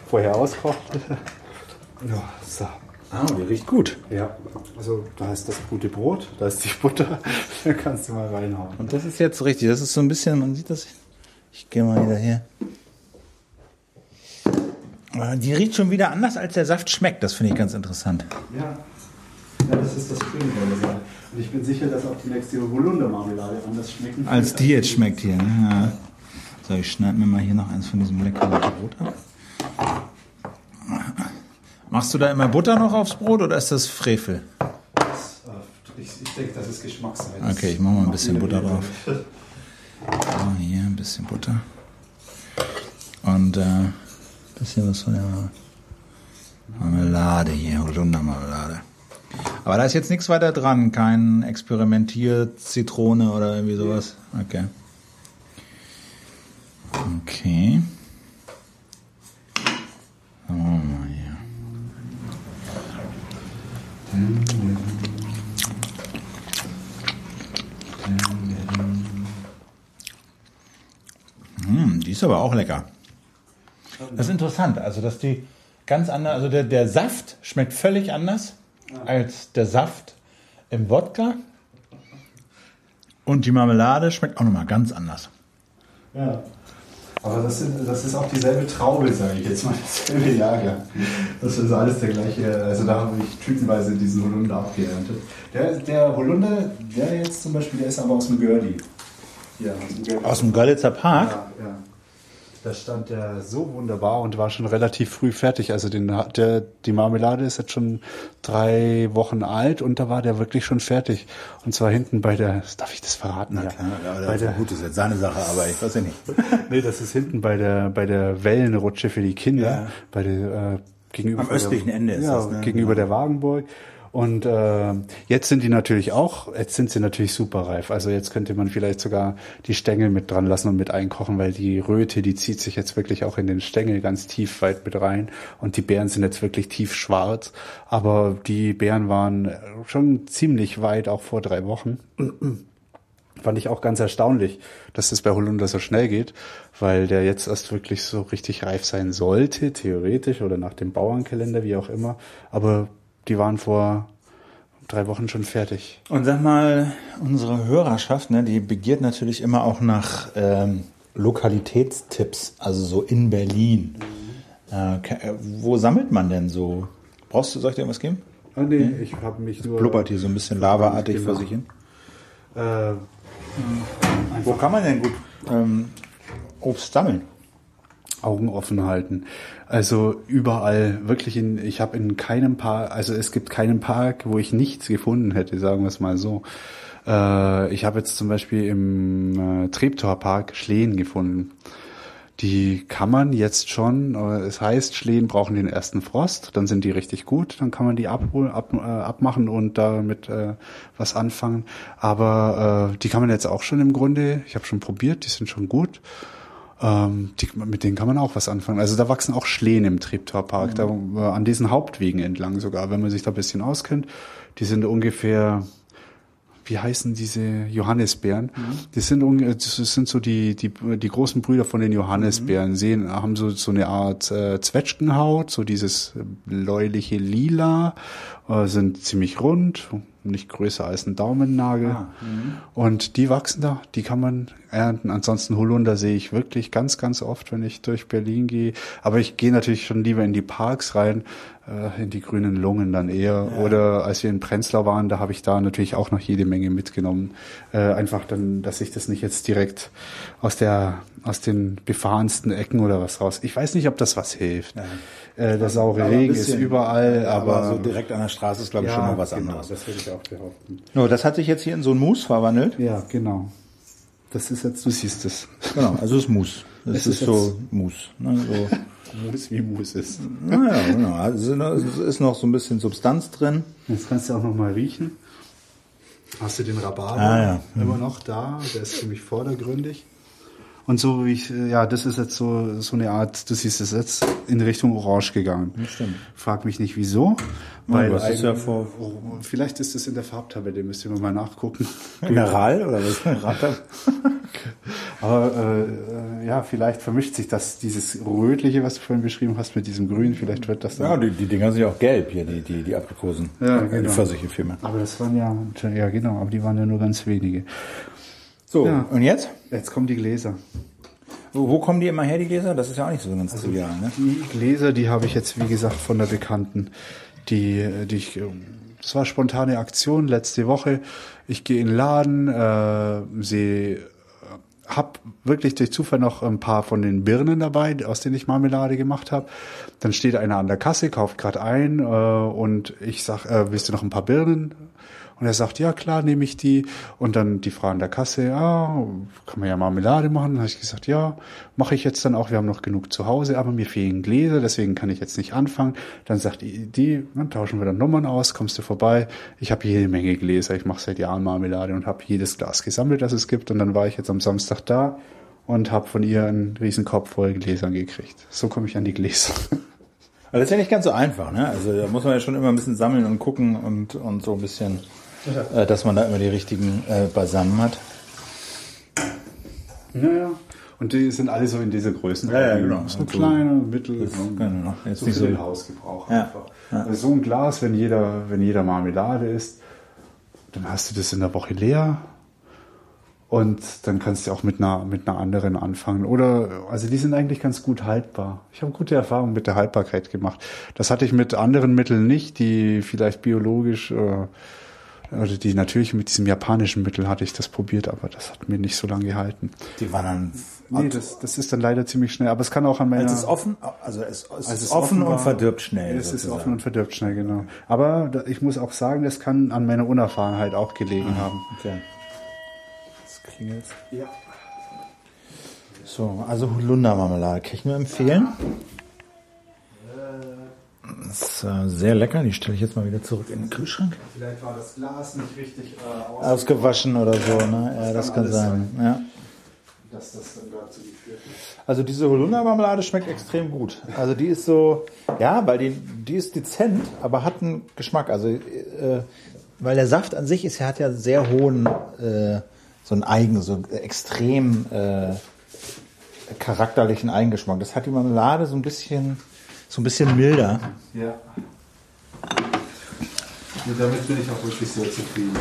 vorher auskocht. Ja, so. Ah, die riecht gut. Ja, also da ist das gute Brot, da ist die Butter, da kannst du mal reinhauen. Und das ist jetzt richtig. Das ist so ein bisschen, man sieht das. Ich gehe mal wieder hier. Ah, Die riecht schon wieder anders, als der Saft schmeckt. Das finde ich ganz interessant. Ja. ja, das ist das Schöne bei der Sache. Und ich bin sicher, dass auch die nächste Holundermarmelade anders schmecken Als die jetzt schmeckt hier. Ne? Ja. So, ich schneide mir mal hier noch eins von diesem leckeren Brot ab. Machst du da immer Butter noch aufs Brot oder ist das Frevel? Ich, ich denke, das ist Geschmackssache. Okay, ich mache mal ein bisschen Butter drauf. So, hier ein bisschen Butter. Und äh, ein bisschen was von der Marmelade hier, Holundermarmelade. Aber da ist jetzt nichts weiter dran, kein Experimentier-Zitrone oder irgendwie sowas. Okay. Okay. Oh, Hm, die ist aber auch lecker. Das ist interessant, also dass die ganz anders, also der, der Saft schmeckt völlig anders als der Saft im Wodka. Und die Marmelade schmeckt auch nochmal ganz anders. Ja. Aber das, sind, das ist auch dieselbe Traube, sage ich jetzt mal, dasselbe Jahrgang. Das ist alles der gleiche, also da habe ich typenweise diesen Holunder abgeerntet. Der, der Holunder, der jetzt zum Beispiel, der ist aber aus dem Görli. Ja, aus dem, Görli. aus dem Görlitzer Park? Ja, ja. Da stand der so wunderbar und war schon relativ früh fertig. Also den, der, die Marmelade ist jetzt schon drei Wochen alt und da war der wirklich schon fertig. Und zwar hinten bei der, darf ich das verraten? Na klar, ja, bei der, gut, das ist jetzt seine Sache, aber ich weiß ja nicht. nee, das ist hinten bei der, bei der Wellenrutsche für die Kinder, ja. bei der, äh, gegenüber Am östlichen der, Ende ist ja, das, ne? gegenüber ja. der Wagenburg. Und äh, jetzt sind die natürlich auch, jetzt sind sie natürlich super reif. Also jetzt könnte man vielleicht sogar die Stängel mit dran lassen und mit einkochen, weil die Röte, die zieht sich jetzt wirklich auch in den Stängel ganz tief weit mit rein. Und die Beeren sind jetzt wirklich tief schwarz. Aber die Beeren waren schon ziemlich weit, auch vor drei Wochen. Fand ich auch ganz erstaunlich, dass das bei Holunder so schnell geht, weil der jetzt erst wirklich so richtig reif sein sollte, theoretisch oder nach dem Bauernkalender, wie auch immer. Aber die waren vor drei Wochen schon fertig. Und sag mal, unsere Hörerschaft, ne, die begehrt natürlich immer auch nach ähm, Lokalitätstipps, also so in Berlin. Mhm. Äh, wo sammelt man denn so? Brauchst du, soll ich dir irgendwas geben? Ah, nee, hm? ich habe mich nur. Blubbert hier so ein bisschen lavaartig genau. vor sich hin. Äh, wo kann man denn gut ähm, Obst sammeln? Augen offen halten. Also überall, wirklich in, ich habe in keinem Park, also es gibt keinen Park, wo ich nichts gefunden hätte, sagen wir es mal so. Äh, ich habe jetzt zum Beispiel im äh, Treptower Park Schlehen gefunden. Die kann man jetzt schon, äh, es heißt, Schlehen brauchen den ersten Frost, dann sind die richtig gut, dann kann man die abholen, ab, äh, abmachen und damit äh, was anfangen. Aber äh, die kann man jetzt auch schon im Grunde, ich habe schon probiert, die sind schon gut. Ähm, die, mit denen kann man auch was anfangen. Also da wachsen auch Schlehen im Treptower mhm. da, äh, an diesen Hauptwegen entlang sogar, wenn man sich da ein bisschen auskennt. Die sind ungefähr wie heißen diese Johannisbeeren? Mhm. Das sind das sind so die die die großen Brüder von den Johannisbeeren. Mhm. Sehen haben so so eine Art äh, Zwetschgenhaut, so dieses bläuliche Lila, äh, sind ziemlich rund, nicht größer als ein Daumennagel. Ah, und die wachsen da, die kann man ernten. Ansonsten Holunder sehe ich wirklich ganz, ganz oft, wenn ich durch Berlin gehe. Aber ich gehe natürlich schon lieber in die Parks rein, äh, in die grünen Lungen dann eher. Ja. Oder als wir in Prenzlau waren, da habe ich da natürlich auch noch jede Menge mitgenommen. Äh, einfach dann, dass ich das nicht jetzt direkt aus der aus den befahrensten Ecken oder was raus. Ich weiß nicht, ob das was hilft. Ja. Äh, der saure Regen bisschen, ist überall, aber, aber, so direkt an der Straße ist, glaube ich, ja, schon mal was genau, anderes. Das würde ich auch behaupten. No, das hat sich jetzt hier in so ein Mousse verwandelt. Ja, genau. Das ist jetzt, du siehst es. Genau, also es ist Mousse. Das ist, ist, so Mousse. Ne, so. Mousse wie Mousse ist. Naja, genau. Also es ist noch so ein bisschen Substanz drin. Jetzt kannst du auch noch mal riechen. Hast du den Rhabarber ah, ja. immer noch da? Der ist ziemlich vordergründig. Und so wie ich, ja, das ist jetzt so, so eine Art, du siehst es jetzt in Richtung Orange gegangen. Das stimmt. Frag mich nicht wieso. Weil ja, ist ja vor, vielleicht ist es in der Farbtabelle, müsst ihr mal nachgucken. Mineral oder was? Aber äh, ja, vielleicht vermischt sich das, dieses Rötliche, was du vorhin beschrieben hast, mit diesem Grün. Vielleicht wird das dann. Ja, die, die Dinger sind ja auch gelb hier, die, die, die Aprikosen. Ja, genau. Die Pfirsiche vielmehr. Aber das waren ja, ja genau, aber die waren ja nur ganz wenige. So, ja. und jetzt? Jetzt kommen die Gläser. Wo, wo, kommen die immer her, die Gläser? Das ist ja auch nicht so ganz also trivial, ne? Die Gläser, die habe ich jetzt, wie gesagt, von der Bekannten, die, die ich, das war spontane Aktion letzte Woche. Ich gehe in den Laden, äh, sehe, hab wirklich durch Zufall noch ein paar von den Birnen dabei, aus denen ich Marmelade gemacht habe. Dann steht einer an der Kasse, kauft gerade ein äh, und ich sag, äh, willst du noch ein paar Birnen? Und er sagt, ja klar, nehme ich die. Und dann die Frau an der Kasse, ja, kann man ja Marmelade machen. Dann habe ich gesagt, ja, mache ich jetzt dann auch. Wir haben noch genug zu Hause, aber mir fehlen Gläser, deswegen kann ich jetzt nicht anfangen. Dann sagt die, die dann tauschen wir dann Nummern aus, kommst du vorbei. Ich habe jede Menge Gläser, ich mache seit Jahren Marmelade und habe jedes Glas gesammelt, das es gibt. Und dann war ich jetzt am Samstag da und habe von ihr einen riesen Kopf voll Gläsern gekriegt. So komme ich an die Gläser. Aber das ist ja nicht ganz so einfach, ne? Also da muss man ja schon immer ein bisschen sammeln und gucken und, und so ein bisschen, äh, dass man da immer die richtigen äh, beisammen hat. Naja. Und die sind alle so in dieser Größen. Ja, ja, genau. So Und so- kleine, mittel, Das so, genau. Jetzt so nicht so. Hausgebrauch Ja. einfach. Also so ein Glas, wenn jeder, wenn jeder Marmelade isst, dann hast du das in der Woche leer. Und dann kannst du auch mit einer, mit einer anderen anfangen. Oder, also die sind eigentlich ganz gut haltbar. Ich habe gute Erfahrungen mit der Haltbarkeit gemacht. Das hatte ich mit anderen Mitteln nicht, die vielleicht biologisch, äh, oder die natürlich mit diesem japanischen Mittel hatte ich das probiert, aber das hat mir nicht so lange gehalten. Die waren dann. Nee, das, das ist dann leider ziemlich schnell. Aber es kann auch an meiner... es ist offen, also es, es Also ist es offen und verdirbt schnell. Es ist sozusagen. offen und verdirbt schnell, genau. Aber da- ich muss auch sagen, das kann an meiner Unerfahrenheit auch gelegen haben. Okay. Das klingelt. Ja. So, also Holunder-Marmelade kann ich nur empfehlen. Das ist äh, sehr lecker. Die stelle ich jetzt mal wieder zurück in den Kühlschrank. Vielleicht war das Glas nicht richtig äh, Ausgewaschen oder so, ne? Ja, das kann kann alles sein. Ja. dass das dann dazu. Also diese Holunder-Marmelade schmeckt extrem gut. Also die ist so, ja, weil die, die ist dezent, aber hat einen Geschmack. Also äh, weil der Saft an sich ist, er hat ja sehr hohen, äh, so einen eigen, so extrem äh, charakterlichen Eigengeschmack. Das hat die Marmelade so ein bisschen, so ein bisschen milder. Ja. Und damit bin ich auch wirklich sehr zufrieden.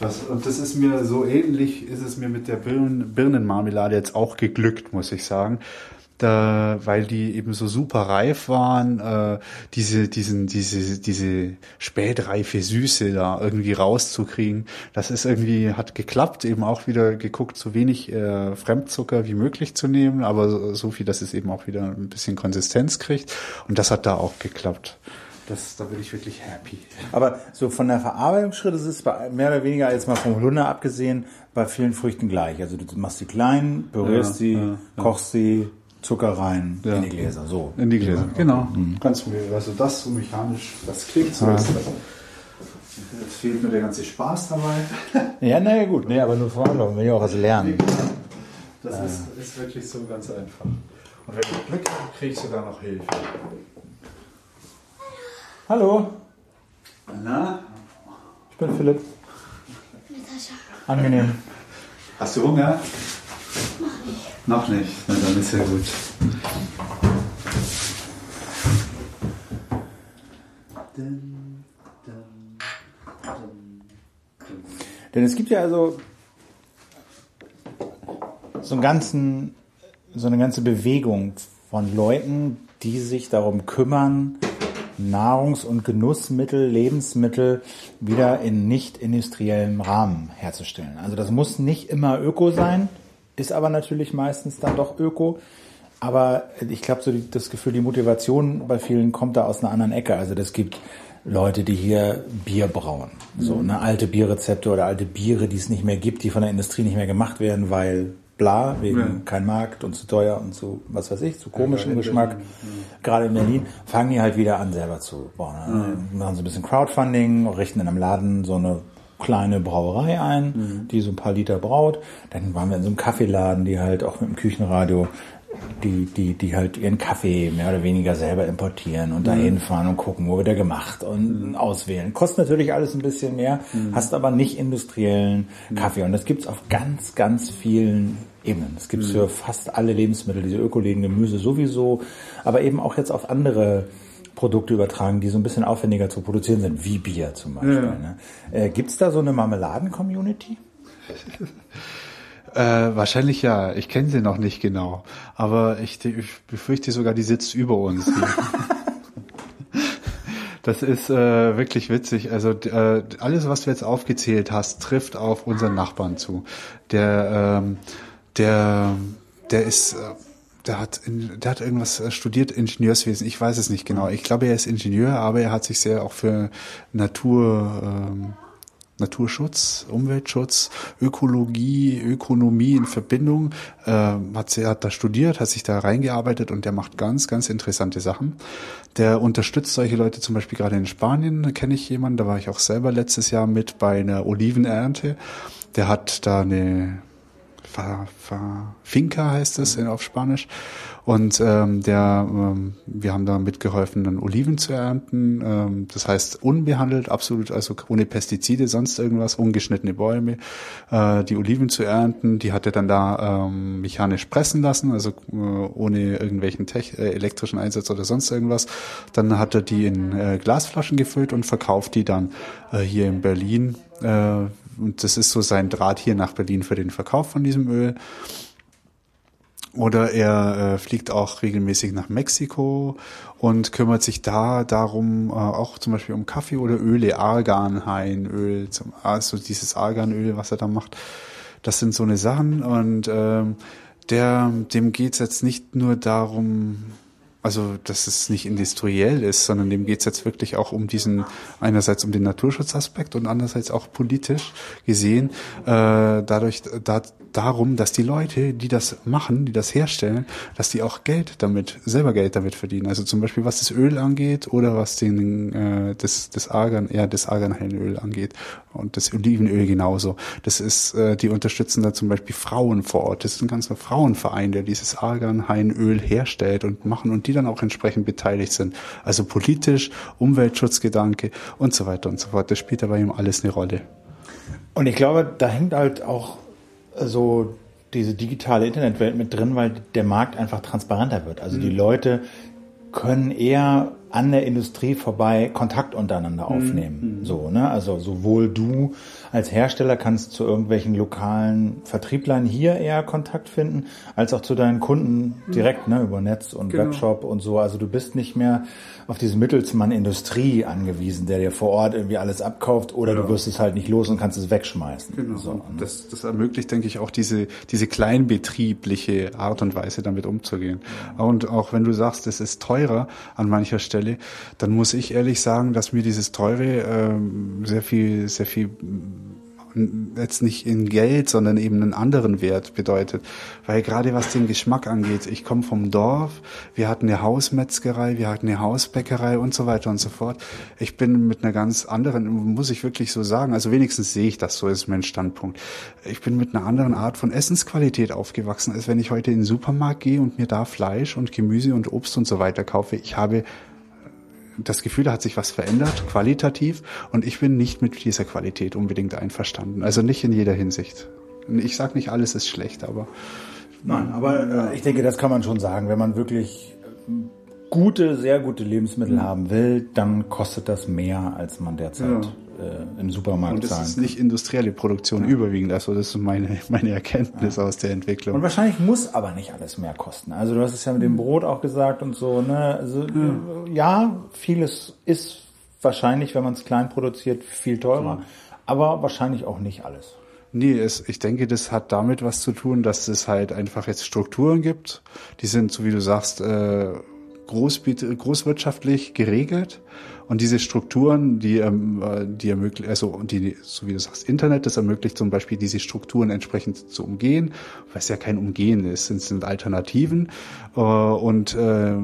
Was, und das ist mir so ähnlich, ist es mir mit der Birnen, Birnenmarmelade jetzt auch geglückt, muss ich sagen. Da, weil die eben so super reif waren, äh, diese, diesen, diese, diese spätreife Süße da irgendwie rauszukriegen. Das ist irgendwie, hat geklappt, eben auch wieder geguckt, so wenig äh, Fremdzucker wie möglich zu nehmen, aber so, so viel, dass es eben auch wieder ein bisschen Konsistenz kriegt. Und das hat da auch geklappt. Das, da bin ich wirklich happy. Aber so von der Verarbeitungsschritt ist es mehr oder weniger jetzt mal vom Holunder abgesehen bei vielen Früchten gleich. Also du machst sie klein, berührst Ja, sie, ja, ja. kochst sie, Zucker rein Ja. in die Gläser. So. In die Gläser, genau. Ganz müde. Also das so mechanisch, das klingt so. Jetzt fehlt nur der ganze Spaß dabei. Ja, naja gut, nee, aber nur vor allem, will ich auch was lernen. Das ist, ist wirklich so ganz einfach. Und wenn ich Glück habe, kriege ich sogar noch Hilfe. Hallo, Na? ich bin Philipp. Angenehm. Hast du Hunger? Noch nicht. Na, dann ist ja gut. Denn es gibt ja also so einen ganzen, so eine ganze Bewegung von Leuten, die sich darum kümmern, Nahrungs- und Genussmittel, Lebensmittel wieder in nicht industriellem Rahmen herzustellen. Also das muss nicht immer Öko sein, ist aber natürlich meistens dann doch Öko. Aber ich glaube, so die, das Gefühl, die Motivation bei vielen kommt da aus einer anderen Ecke. Also das gibt Leute, die hier Bier brauen. So eine alte Bierrezepte oder alte Biere, die es nicht mehr gibt, die von der Industrie nicht mehr gemacht werden, weil bla, wegen Ja. kein Markt und zu teuer und zu, was weiß ich, zu komischem Geschmack. Gerade in Berlin fangen die halt wieder an, selber zu bauen. Dann Machen sie ein bisschen Crowdfunding, richten in einem Laden so eine kleine Brauerei ein, die so ein paar Liter braut. Dann waren wir in so einem Kaffeeladen, die halt auch mit dem Küchenradio die, die, die halt ihren Kaffee mehr oder weniger selber importieren und dahin fahren und gucken, wo wird der gemacht und auswählen. Kostet natürlich alles ein bisschen mehr, hast aber nicht industriellen Kaffee. Und das gibt's auf ganz, ganz vielen Ebenen. Das gibt's für fast alle Lebensmittel, diese Ökoläden, Gemüse sowieso, aber eben auch jetzt auf andere Produkte übertragen, die so ein bisschen aufwendiger zu produzieren sind, wie Bier zum Beispiel. Ja. Ne? Äh, gibt's da so eine Marmeladen-Community? Äh, wahrscheinlich ja. Ich kenne sie noch nicht genau. Aber ich, ich befürchte sogar, die sitzt über uns. das ist äh, wirklich witzig. Also äh, alles, was du jetzt aufgezählt hast, trifft auf unseren Nachbarn zu. Der, ähm, der, der ist, äh, der hat, der hat irgendwas äh, studiert, Ingenieurswesen. Ich weiß es nicht genau. Ich glaube, er ist Ingenieur, aber er hat sich sehr auch für Natur, ähm, Naturschutz, Umweltschutz, Ökologie, Ökonomie in Verbindung. Äh, hat, er hat da studiert, hat sich da reingearbeitet und der macht ganz, ganz interessante Sachen. Der unterstützt solche Leute zum Beispiel gerade in Spanien, da kenne ich jemanden, da war ich auch selber letztes Jahr mit bei einer Olivenernte. Der hat da eine Fa, Fa, Finca heißt es in, auf Spanisch. Und ähm, der, ähm, wir haben da mitgeholfen, dann Oliven zu ernten. Ähm, das heißt unbehandelt, absolut, also ohne Pestizide, sonst irgendwas, ungeschnittene Bäume, äh, die Oliven zu ernten. Die hat er dann da ähm, mechanisch pressen lassen, also äh, ohne irgendwelchen Tech, äh, elektrischen Einsatz oder sonst irgendwas. Dann hat er die in äh, Glasflaschen gefüllt und verkauft die dann äh, hier in Berlin. Äh, und das ist so sein Draht hier nach Berlin für den Verkauf von diesem Öl. Oder er äh, fliegt auch regelmäßig nach Mexiko und kümmert sich da darum, äh, auch zum Beispiel um Kaffee oder Öle, Arganhainöl, zum, also dieses Arganöl, was er da macht. Das sind so eine Sachen und ähm, der, dem geht's jetzt nicht nur darum, also dass es nicht industriell ist, sondern dem geht's jetzt wirklich auch um diesen, einerseits um den Naturschutzaspekt und andererseits auch politisch gesehen, äh, dadurch da, darum, dass die Leute, die das machen, die das herstellen, dass die auch Geld damit, selber Geld damit verdienen. Also zum Beispiel was das Öl angeht oder was den äh, das, das Argan, ja, das Arganhainöl angeht und das Olivenöl genauso. Das ist, äh, die unterstützen da zum Beispiel Frauen vor Ort. Das ist ein ganzer Frauenverein, der dieses Arganhainöl herstellt und machen und die dann auch entsprechend beteiligt sind. Also politisch, Umweltschutzgedanke und so weiter und so fort. Das spielt aber eben alles eine Rolle. Und ich glaube, da hängt halt auch so diese digitale Internetwelt mit drin, weil der Markt einfach transparenter wird. Also mhm. die Leute können eher an der Industrie vorbei Kontakt untereinander mhm. aufnehmen. Mhm. So, ne? Also sowohl du als Hersteller kannst zu irgendwelchen lokalen Vertrieblern hier eher Kontakt finden, als auch zu deinen Kunden direkt, ne, über Netz und genau. Webshop und so. Also du bist nicht mehr auf diesen Mittelsmann Industrie angewiesen, der dir vor Ort irgendwie alles abkauft oder ja. du wirst es halt nicht los und kannst es wegschmeißen. Genau. So, ne? das, das ermöglicht, denke ich, auch diese, diese kleinbetriebliche Art und Weise, damit umzugehen. Und auch wenn du sagst, es ist teurer an mancher Stelle, dann muss ich ehrlich sagen, dass mir dieses teure ähm, sehr viel, sehr viel jetzt nicht in Geld, sondern eben einen anderen Wert bedeutet. Weil gerade was den Geschmack angeht, ich komme vom Dorf, wir hatten eine Hausmetzgerei, wir hatten eine Hausbäckerei und so weiter und so fort. Ich bin mit einer ganz anderen, muss ich wirklich so sagen, also wenigstens sehe ich das, so ist mein Standpunkt. Ich bin mit einer anderen Art von Essensqualität aufgewachsen, als wenn ich heute in den Supermarkt gehe und mir da Fleisch und Gemüse und Obst und so weiter kaufe. Ich habe das Gefühl, da hat sich was verändert, qualitativ, und ich bin nicht mit dieser Qualität unbedingt einverstanden. Also nicht in jeder Hinsicht. Ich sage nicht, alles ist schlecht, aber. Nein, aber äh, ich denke, das kann man schon sagen. Wenn man wirklich gute, sehr gute Lebensmittel mhm. haben will, dann kostet das mehr, als man derzeit ja äh, im Supermarkt Und das zahlen. ist nicht industrielle Produktion ja. überwiegend. Also das ist meine, meine Erkenntnis ja. aus der Entwicklung. Und wahrscheinlich muss aber nicht alles mehr kosten. Also du hast es ja mit dem Brot auch gesagt und so. Ne? Also, ja. ja, vieles ist wahrscheinlich, wenn man es klein produziert, viel teurer. Aber wahrscheinlich auch nicht alles. Nee, es, ich denke, das hat damit was zu tun, dass es halt einfach jetzt Strukturen gibt. Die sind, so wie du sagst, äh, groß, großwirtschaftlich geregelt. Und diese Strukturen, die, ähm, äh, die ermöglichen, also die, so wie du sagst, Internet, das ermöglicht zum Beispiel diese Strukturen entsprechend zu umgehen, es ja kein Umgehen ist, es sind Alternativen. Äh, und äh,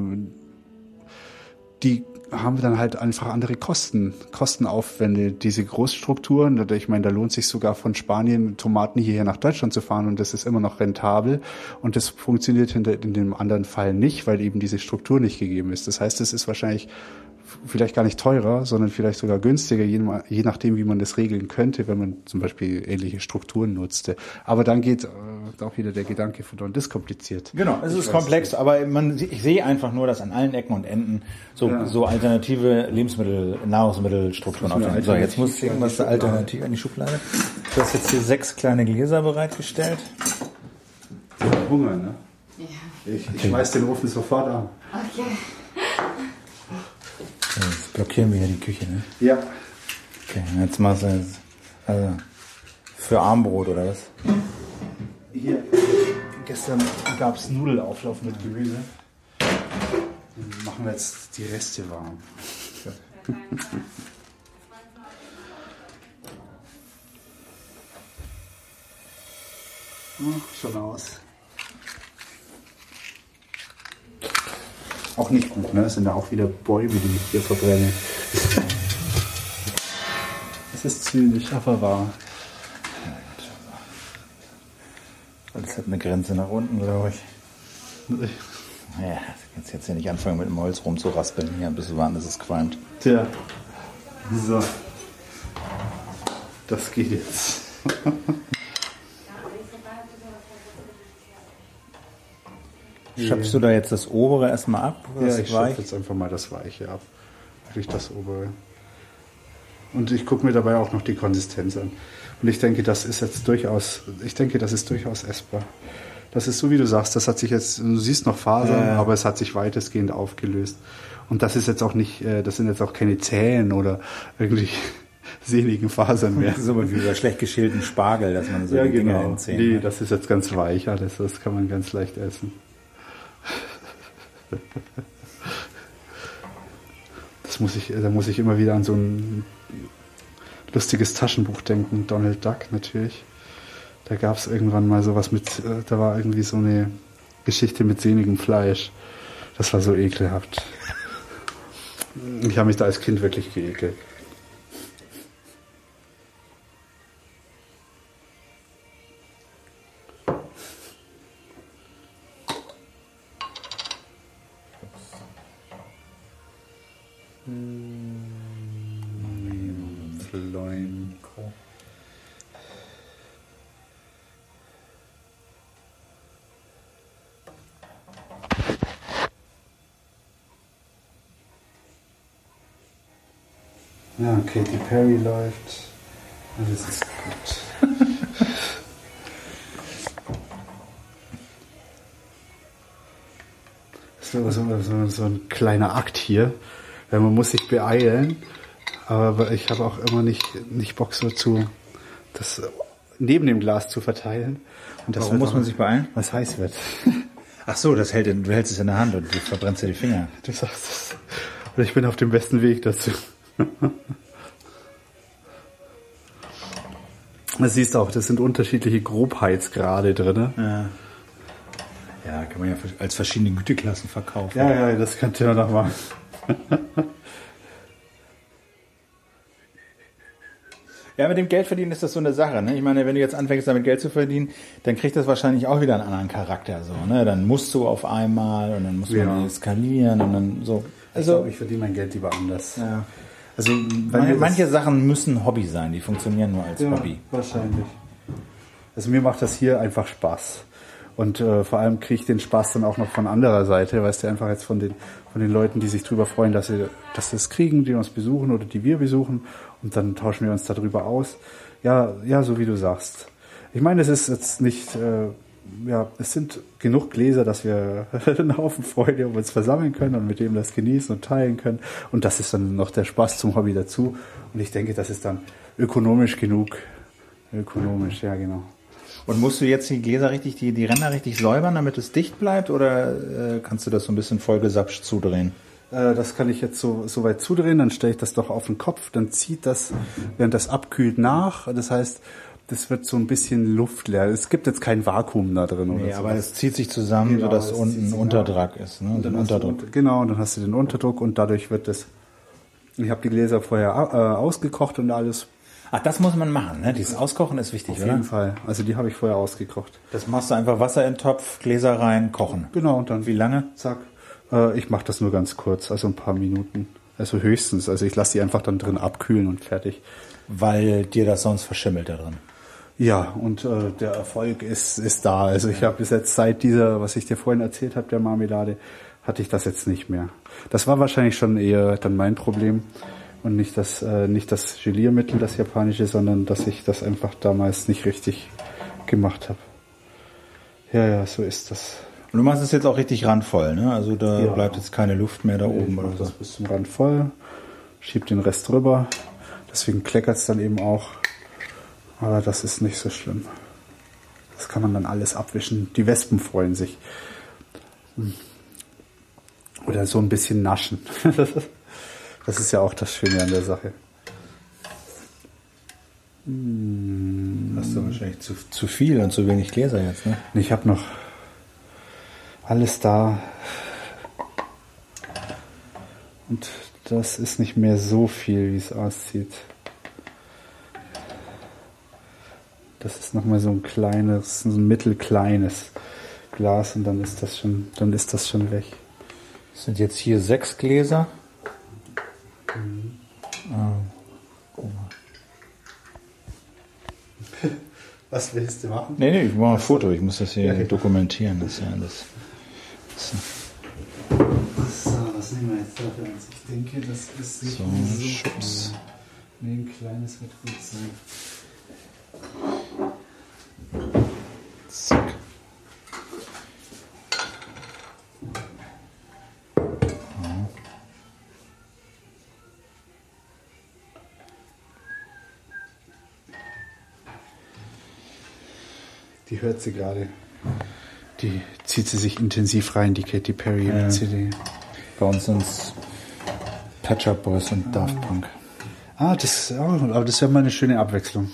die haben wir dann halt einfach andere Kosten, Kostenaufwände, diese Großstrukturen. Ich meine, da lohnt sich sogar von Spanien Tomaten hierher nach Deutschland zu fahren und das ist immer noch rentabel. Und das funktioniert in, dem anderen Fall nicht, weil eben diese Struktur nicht gegeben ist. Das heißt, es ist wahrscheinlich vielleicht gar nicht teurer, sondern vielleicht sogar günstiger, je, nachdem, wie man das regeln könnte, wenn man zum Beispiel ähnliche Strukturen nutzte. Aber dann geht äh, auch wieder der Gedanke von und das kompliziert. Genau, es ich ist komplex, nicht. aber man, ich sehe einfach nur, dass an allen Ecken und Enden so, ja. so alternative Lebensmittel, Nahrungsmittelstrukturen aufhören. So, jetzt muss irgendwas alternativ in die Schublade. Du hast jetzt hier sechs kleine Gläser bereitgestellt. Hunger, ne? Ja. Ich, ich schmeiß den Ofen sofort an. Okay. Jetzt blockieren wir hier die Küche, ne? Ja. Okay, jetzt machst du jetzt, also für Armbrot oder was? Hier, gestern gab es Nudelauflauf mit Gemüse. Dann machen wir jetzt die Reste warm. Ach, schon aus. Auch nicht gut, ne? Es sind da auch wieder Bäume, die ich hier verbrenne. Es ist zynisch, aber wahr. Hat eine Grenze nach unten, glaube ich. Naja, du kannst jetzt ja nicht anfangen, mit dem Holz rumzuraspeln. Hier, bis du warten, dass es qualmt. Tja. So. Das geht jetzt. Schöpfst du da jetzt das obere erstmal ab? Ja, ich schöpfe jetzt einfach mal das Weiche ab. Wirklich das obere. Und ich gucke mir dabei auch noch die Konsistenz an. Und ich denke, das ist jetzt durchaus, ich denke, das ist durchaus essbar. Das ist so, wie du sagst, das hat sich jetzt, du siehst noch Fasern, Ja. aber es hat sich weitestgehend aufgelöst. Und das ist jetzt auch nicht, äh, das sind jetzt auch keine Zähnen oder irgendwie sehnigen Fasern mehr. Das ist aber wie bei schlecht geschälten Spargel, dass man so Ja, die genau. in Zähnen Nee, hat. das ist jetzt ganz weich alles. Das kann man ganz leicht essen. Das muss ich, da muss ich immer wieder an so ein lustiges Taschenbuch denken. Donald Duck natürlich. Da gab es irgendwann mal sowas mit, äh, da war irgendwie so eine Geschichte mit sehnigem Fleisch. Das war so ekelhaft. Ich habe mich da als Kind wirklich geekelt. Ja, Katy Perry läuft. Alles ist gut. so, so, so, so ein kleiner Akt hier. Weil man muss sich beeilen. Aber ich habe auch immer nicht, nicht Bock so zu, das neben dem Glas zu verteilen. Und das Warum muss man sich beeilen? Was heiß wird. Ach so, das hält, du hältst es in der Hand und du verbrennst dir die Finger. Du sagst es. Und ich bin auf dem besten Weg dazu. Du siehst auch, das sind unterschiedliche Grobheitsgrade drin. Ja. Ja, kann man ja als verschiedene Güteklassen verkaufen. Ja, ja, das könnte man noch machen. Ja, mit dem Geld verdienen ist das so eine Sache. Ne? Ich meine, wenn du jetzt anfängst, damit Geld zu verdienen, dann kriegt das wahrscheinlich auch wieder einen anderen Charakter. So, ne? Dann musst du auf einmal und dann muss man Ja. eskalieren und dann so. Also, Also, ich verdiene mein Geld lieber anders. ja. Also, manche, manche Sachen müssen Hobby sein, die funktionieren nur als ja, Hobby. wahrscheinlich. Also mir macht das hier einfach Spaß. Und äh, vor allem kriege ich den Spaß dann auch noch von anderer Seite, weißt du, einfach jetzt von den, von den Leuten, die sich drüber freuen, dass sie, dass sie es kriegen, die uns besuchen oder die wir besuchen. Und dann tauschen wir uns darüber aus. Ja, ja, so wie du sagst. Ich meine, es ist jetzt nicht, äh, ja, es sind genug Gläser, dass wir einen Haufen Freude um uns versammeln können und mit dem das genießen und teilen können. Und das ist dann noch der Spaß zum Hobby dazu. Und ich denke, das ist dann ökonomisch genug. Ökonomisch, ja, genau. Und musst du jetzt die Gläser richtig, die, die Ränder richtig säubern, damit es dicht bleibt, oder äh, kannst du das so ein bisschen vollgesapscht zudrehen? Äh, Das kann ich jetzt so, so weit zudrehen, dann stelle ich das doch auf den Kopf, dann zieht das, während das abkühlt, nach. Das heißt, das wird so ein bisschen luftleer. Es gibt jetzt kein Vakuum da drin Nee, oder so. aber es zieht sich zusammen, Genau, sodass unten sich Unterdruck ist. Ne? Und ein dann du, Unterdruck. unter- genau, und dann hast du den Unterdruck und dadurch wird das. Ich habe die Gläser vorher äh, ausgekocht und alles. Ach, das muss man machen, ne? Dieses Auskochen ist wichtig, Auf oder? jeden Fall. Also die habe ich vorher ausgekocht. Das machst du einfach Wasser in den Topf, Gläser rein, kochen. Genau, und dann Wie lange? Zack. Äh, ich mache das nur ganz kurz, also ein paar Minuten. Also höchstens. Also ich lasse die einfach dann drin abkühlen und fertig. Weil dir das sonst verschimmelt da drin. Ja, und äh, der Erfolg ist, ist da. Also ich habe bis jetzt seit dieser, was ich dir vorhin erzählt habe, der Marmelade, hatte ich das jetzt nicht mehr. Das war wahrscheinlich schon eher dann mein Problem und nicht das, äh, nicht das Geliermittel, das japanische, sondern dass ich das einfach damals nicht richtig gemacht habe. Ja, ja, so ist das. Und du machst es jetzt auch richtig randvoll, ne? Also da Ja. bleibt jetzt keine Luft mehr da Ich oben oder das so. bis zum Rand voll, schieb den Rest rüber. Deswegen kleckert's dann eben auch. Aber das ist nicht so schlimm. Das kann man dann alles abwischen. Die Wespen freuen sich. Oder so ein bisschen naschen. Das ist ja auch das Schöne an der Sache. Hast du wahrscheinlich zu, zu viel und zu wenig Gläser jetzt, ne? Ich habe noch alles da. Und das ist nicht mehr so viel, wie es aussieht. Das ist nochmal so ein kleines, so ein mittelkleines Glas und dann ist das schon, dann ist das schon weg. Das sind jetzt hier sechs Gläser. Guck mal. Was willst du machen? Nee, nee, ich mache ein Foto. Ich muss das hier dokumentieren. Das ist ja alles. So, was nehmen wir jetzt dafür? Ich denke, das ist nicht So, so Schubs. Nee, ein kleines wird gut sein. Hört sie gerade. Die zieht sie sich intensiv rein, die Katy Perry Ja. CD. Bei uns sind es Patch Up Boys und Daft Punk. Ah, das, oh, aber das wäre mal eine schöne Abwechslung.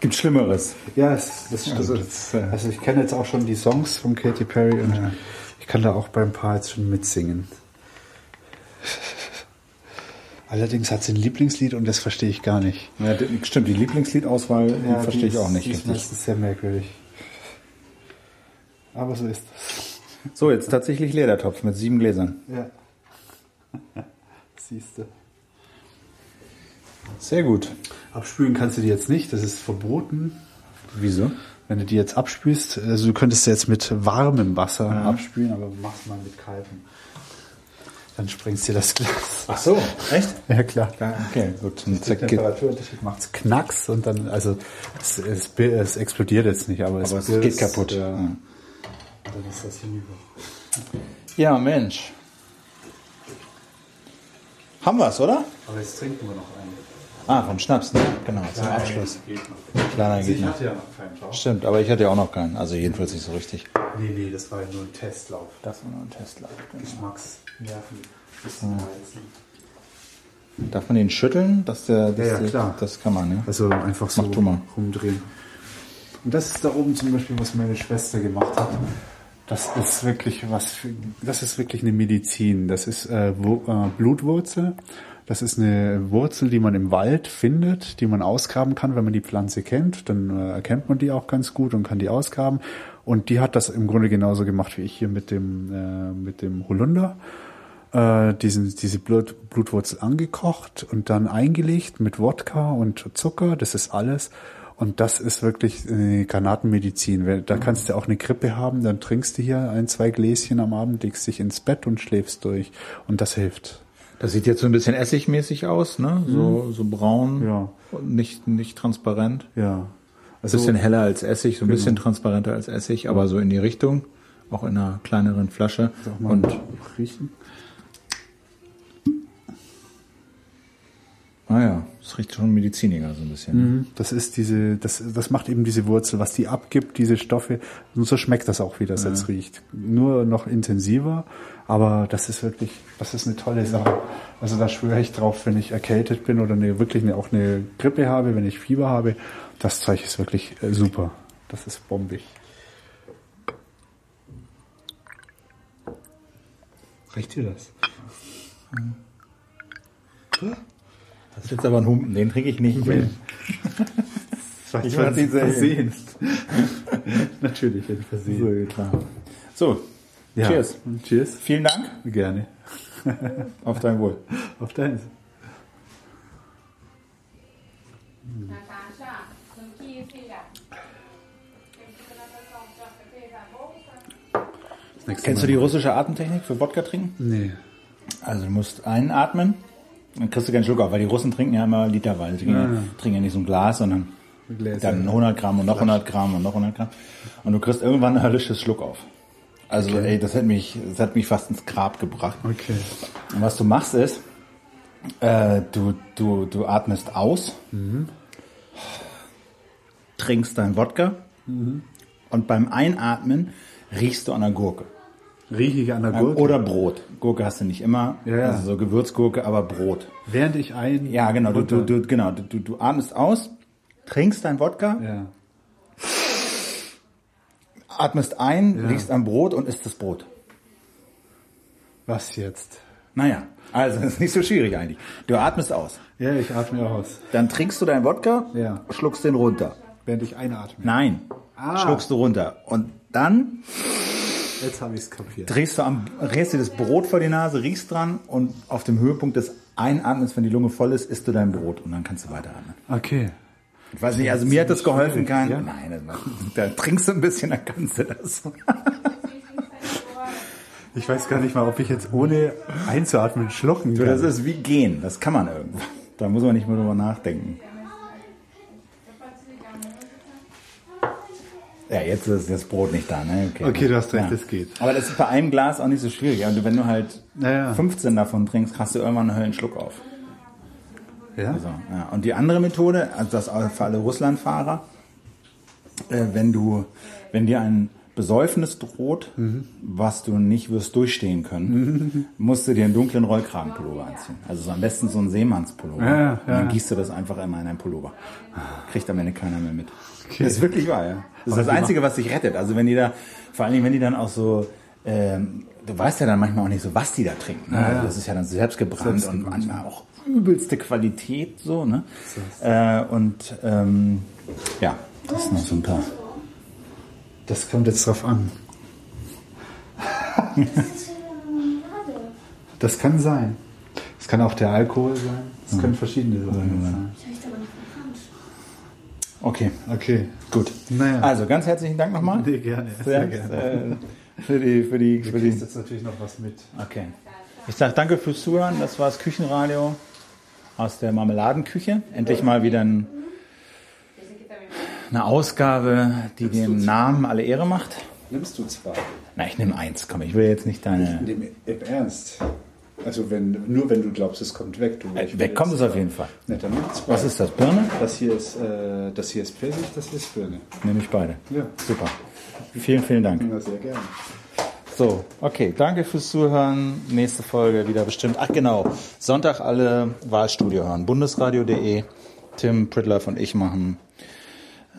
Gibt Schlimmeres. Ja, das, das stimmt. Also, Also, das, also ich kenne jetzt auch schon die Songs von Katy Perry und ich kann da auch beim Paar jetzt schon mitsingen. Allerdings hat sie ein Lieblingslied und das verstehe ich gar nicht. Ja, stimmt, die Lieblingsliedauswahl die verstehe ich auch nicht Die ist sehr merkwürdig. Aber so ist das. So, jetzt tatsächlich Ledertopf mit sieben Gläsern. Ja. Siehst du. Sehr gut. Abspülen kannst du die jetzt nicht, das ist verboten. Wieso? Wenn du die jetzt abspülst, also du könntest sie jetzt mit warmem Wasser abspülen, aber mach's mal mit kaltem. Dann sprengst dir das Glas. Ach so, echt? Ja, klar. Okay, gut. Dann Der Temperaturunterschied macht's knacks und dann, also es, es, es explodiert jetzt nicht, aber, aber es birst, geht kaputt. Ja, Ja. Dann ist das hinüber. ja, Mensch. Haben wir's, oder? Aber jetzt trinken wir noch einen. Ah, vom Schnaps, ne? Genau, zum Abschluss. Geht noch. Kleiner Also geht ich noch. hatte ja noch keinen Schau. Stimmt, aber ich hatte ja auch noch keinen. Also jedenfalls nicht so richtig. Nee, nee, das war ja nur ein Testlauf. Das war nur ein Testlauf. Geschmacksnerven. Bisschen reizen. Darf man den schütteln? Dass der, dass Ja, ja, der, klar. Das kann man, ne? Also einfach so rumdrehen. Und das ist da oben zum Beispiel, was meine Schwester gemacht hat. Das ist wirklich was für, das ist wirklich eine Medizin. Das ist äh, äh, Blutwurzel. Das ist eine Wurzel, die man im Wald findet, die man ausgraben kann, wenn man die Pflanze kennt. Dann äh, erkennt man die auch ganz gut und kann die ausgraben. Und die hat das im Grunde genauso gemacht wie ich hier mit dem äh, mit dem Holunder äh, diesen, diese Blut, Blutwurzel angekocht und dann eingelegt mit Wodka und Zucker, das ist alles. Und das ist wirklich eine Granatenmedizin. Da kannst du auch eine Grippe haben, dann trinkst du hier ein, zwei Gläschen am Abend, legst dich ins Bett und schläfst durch. Und das hilft. Das sieht jetzt so ein bisschen essigmäßig aus, ne? So, so braun. Ja. Und nicht, nicht transparent. Ja. Ein Also, bisschen heller als Essig, so ein bisschen transparenter als Essig, aber so in die Richtung. Auch in einer kleineren Flasche. Sag mal, Und riechen. Naja, es riecht schon mediziniger so ein bisschen. ne? Mhm. Das ist diese, das, das macht eben diese Wurzel, was die abgibt, diese Stoffe. Und so schmeckt das auch, wie das jetzt riecht. Nur noch intensiver, aber das ist wirklich, das ist eine tolle Sache. Also da schwöre ich drauf, wenn ich erkältet bin oder eine, wirklich eine, auch eine Grippe habe, wenn ich Fieber habe, das Zeug ist wirklich äh, super. Das ist bombig. Riecht dir das? Das ist jetzt aber ein Humpen, den trinke ich nicht. mehr. Das Ich diese- versehen. Natürlich, hätte ich versehen. So, klar. So, Ja. cheers. Cheers. Vielen Dank. Gerne. Auf dein Wohl. Auf deins. Kennst du die russische Atemtechnik für Wodka trinken? Nee. Also du musst einatmen, dann kriegst du keinen Schluck auf, weil die Russen trinken ja immer literweise. Die trinken, Ja, trinken ja nicht so ein Glas, sondern Gläser. dann 100 Gramm und noch 100 Gramm und noch 100 Gramm. Und du kriegst irgendwann ein höllisches Schluck auf. Also ey, das hat mich, das hat mich fast ins Grab gebracht. Okay. Und was du machst ist, äh, du, du, du atmest aus, trinkst dein Wodka und beim Einatmen riechst du an der Gurke. Rieche ich an der Gurke. Oder Brot. Gurke hast du nicht immer. Ja, ja. Also so Gewürzgurke, aber Brot. Während ich ein. Ja, genau. Du, du, du, genau. Du, du, atmest aus, trinkst dein Wodka, Ja. atmest ein, Ja. riechst am Brot und isst das Brot. Was jetzt? Naja, also das ist nicht so schwierig eigentlich. Du atmest aus. Ja, ich atme aus. Dann trinkst du deinen Wodka, Ja. schluckst den runter. Während ich einatme. Nein, Ah. schluckst du runter. Und dann Jetzt habe ich es kapiert. drehst du, am, drehst dir das Brot vor die Nase, riechst dran und auf dem Höhepunkt des Einatmens, wenn die Lunge voll ist, isst du dein Brot und dann kannst du weiteratmen. Okay. Ich weiß nicht, also mir hat das geholfen, kein. ja? Nein, da trinkst du ein bisschen, dann kannst du das. Ich weiß gar nicht mal, ob ich jetzt ohne einzuatmen schlucken Du, kann. das ist wie gehen, das kann man irgendwann. Da muss man nicht mehr drüber nachdenken. Ja, jetzt ist das Brot nicht da, ne? Okay, du hast recht, das geht. Aber das ist bei einem Glas auch nicht so schwierig. Also wenn du halt Naja. 15 davon trinkst, hast du irgendwann einen Höllenschluck auf. ja? So, ja. Und die andere Methode, also das für alle Russlandfahrer, äh, wenn du, wenn dir ein Besäufnis droht, Mhm. was du nicht wirst durchstehen können, musst du dir einen dunklen Rollkragenpullover anziehen. Also so am besten so einen Seemannspullover. Ja, ja, Und dann ja. gießt du das einfach immer in einen Pullover. Kriegt am Ende keiner mehr mit. Okay. Das ist wirklich wahr, ja. Das ist das Einzige, was dich rettet. Also wenn die da, vor allen Dingen, wenn die dann auch so, ähm, du weißt ja dann manchmal auch nicht so, was die da trinken. Ne? Ja. Also das ist ja dann selbst gebrannt und Selbstgebrannt, manchmal auch übelste Qualität so, ne? Äh, und ähm, ja, das ist noch so ein paar. Das kommt jetzt drauf an. Das kann sein. Es kann auch der Alkohol sein. Es können verschiedene Sachen sein. Okay, Okay. gut. Naja. Also ganz herzlichen Dank nochmal. Nee, gerne. Für, Sehr gerne. äh, für die, für die, Du kriegst die. jetzt natürlich noch was mit. Okay. Ich sage danke fürs Zuhören. Das war das Küchenradio aus der Marmeladenküche. Endlich mal wieder ein, eine Ausgabe, die dem Namen alle Ehre macht. Nimmst du zwei? Na, ich nehme eins. Komm, ich will jetzt nicht deine. Dem im Ernst. Also wenn, nur wenn du glaubst, es kommt weg. Du, will Weg kommt es auf jeden Fall. Zwei. Was ist das? Birne? Das hier ist, äh, das hier ist Pfirsich, das hier ist Birne. Nehme ich beide. Ja. Super. Vielen, vielen Dank. Ja, sehr gerne. So, okay, danke fürs Zuhören. Nächste Folge wieder bestimmt. Ach genau, Sonntag alle Wahlstudio hören. Bundesradio.de. Tim Pritloff und ich machen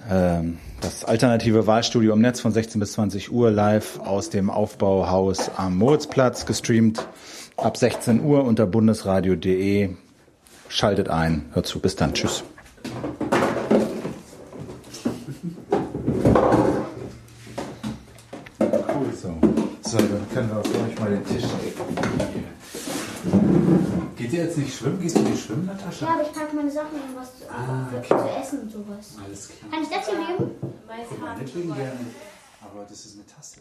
ähm, das alternative Wahlstudio im Netz von 16 bis 20 Uhr live aus dem Aufbauhaus am Moritzplatz gestreamt. Ab 16 Uhr unter bundesradio.de. Schaltet ein, hört zu. Bis dann. Tschüss. Cool. So. So, dann können wir auch gleich mal den Tisch decken. Geht ihr jetzt nicht schwimmen? Gehst du nicht schwimmen, Natascha? Ja, aber ich packe meine Sachen in was zu, Ah, okay. zu essen und sowas. Alles klar. Kann ich das hier nehmen? Meinetwegen gerne. Aber das ist eine Tasse.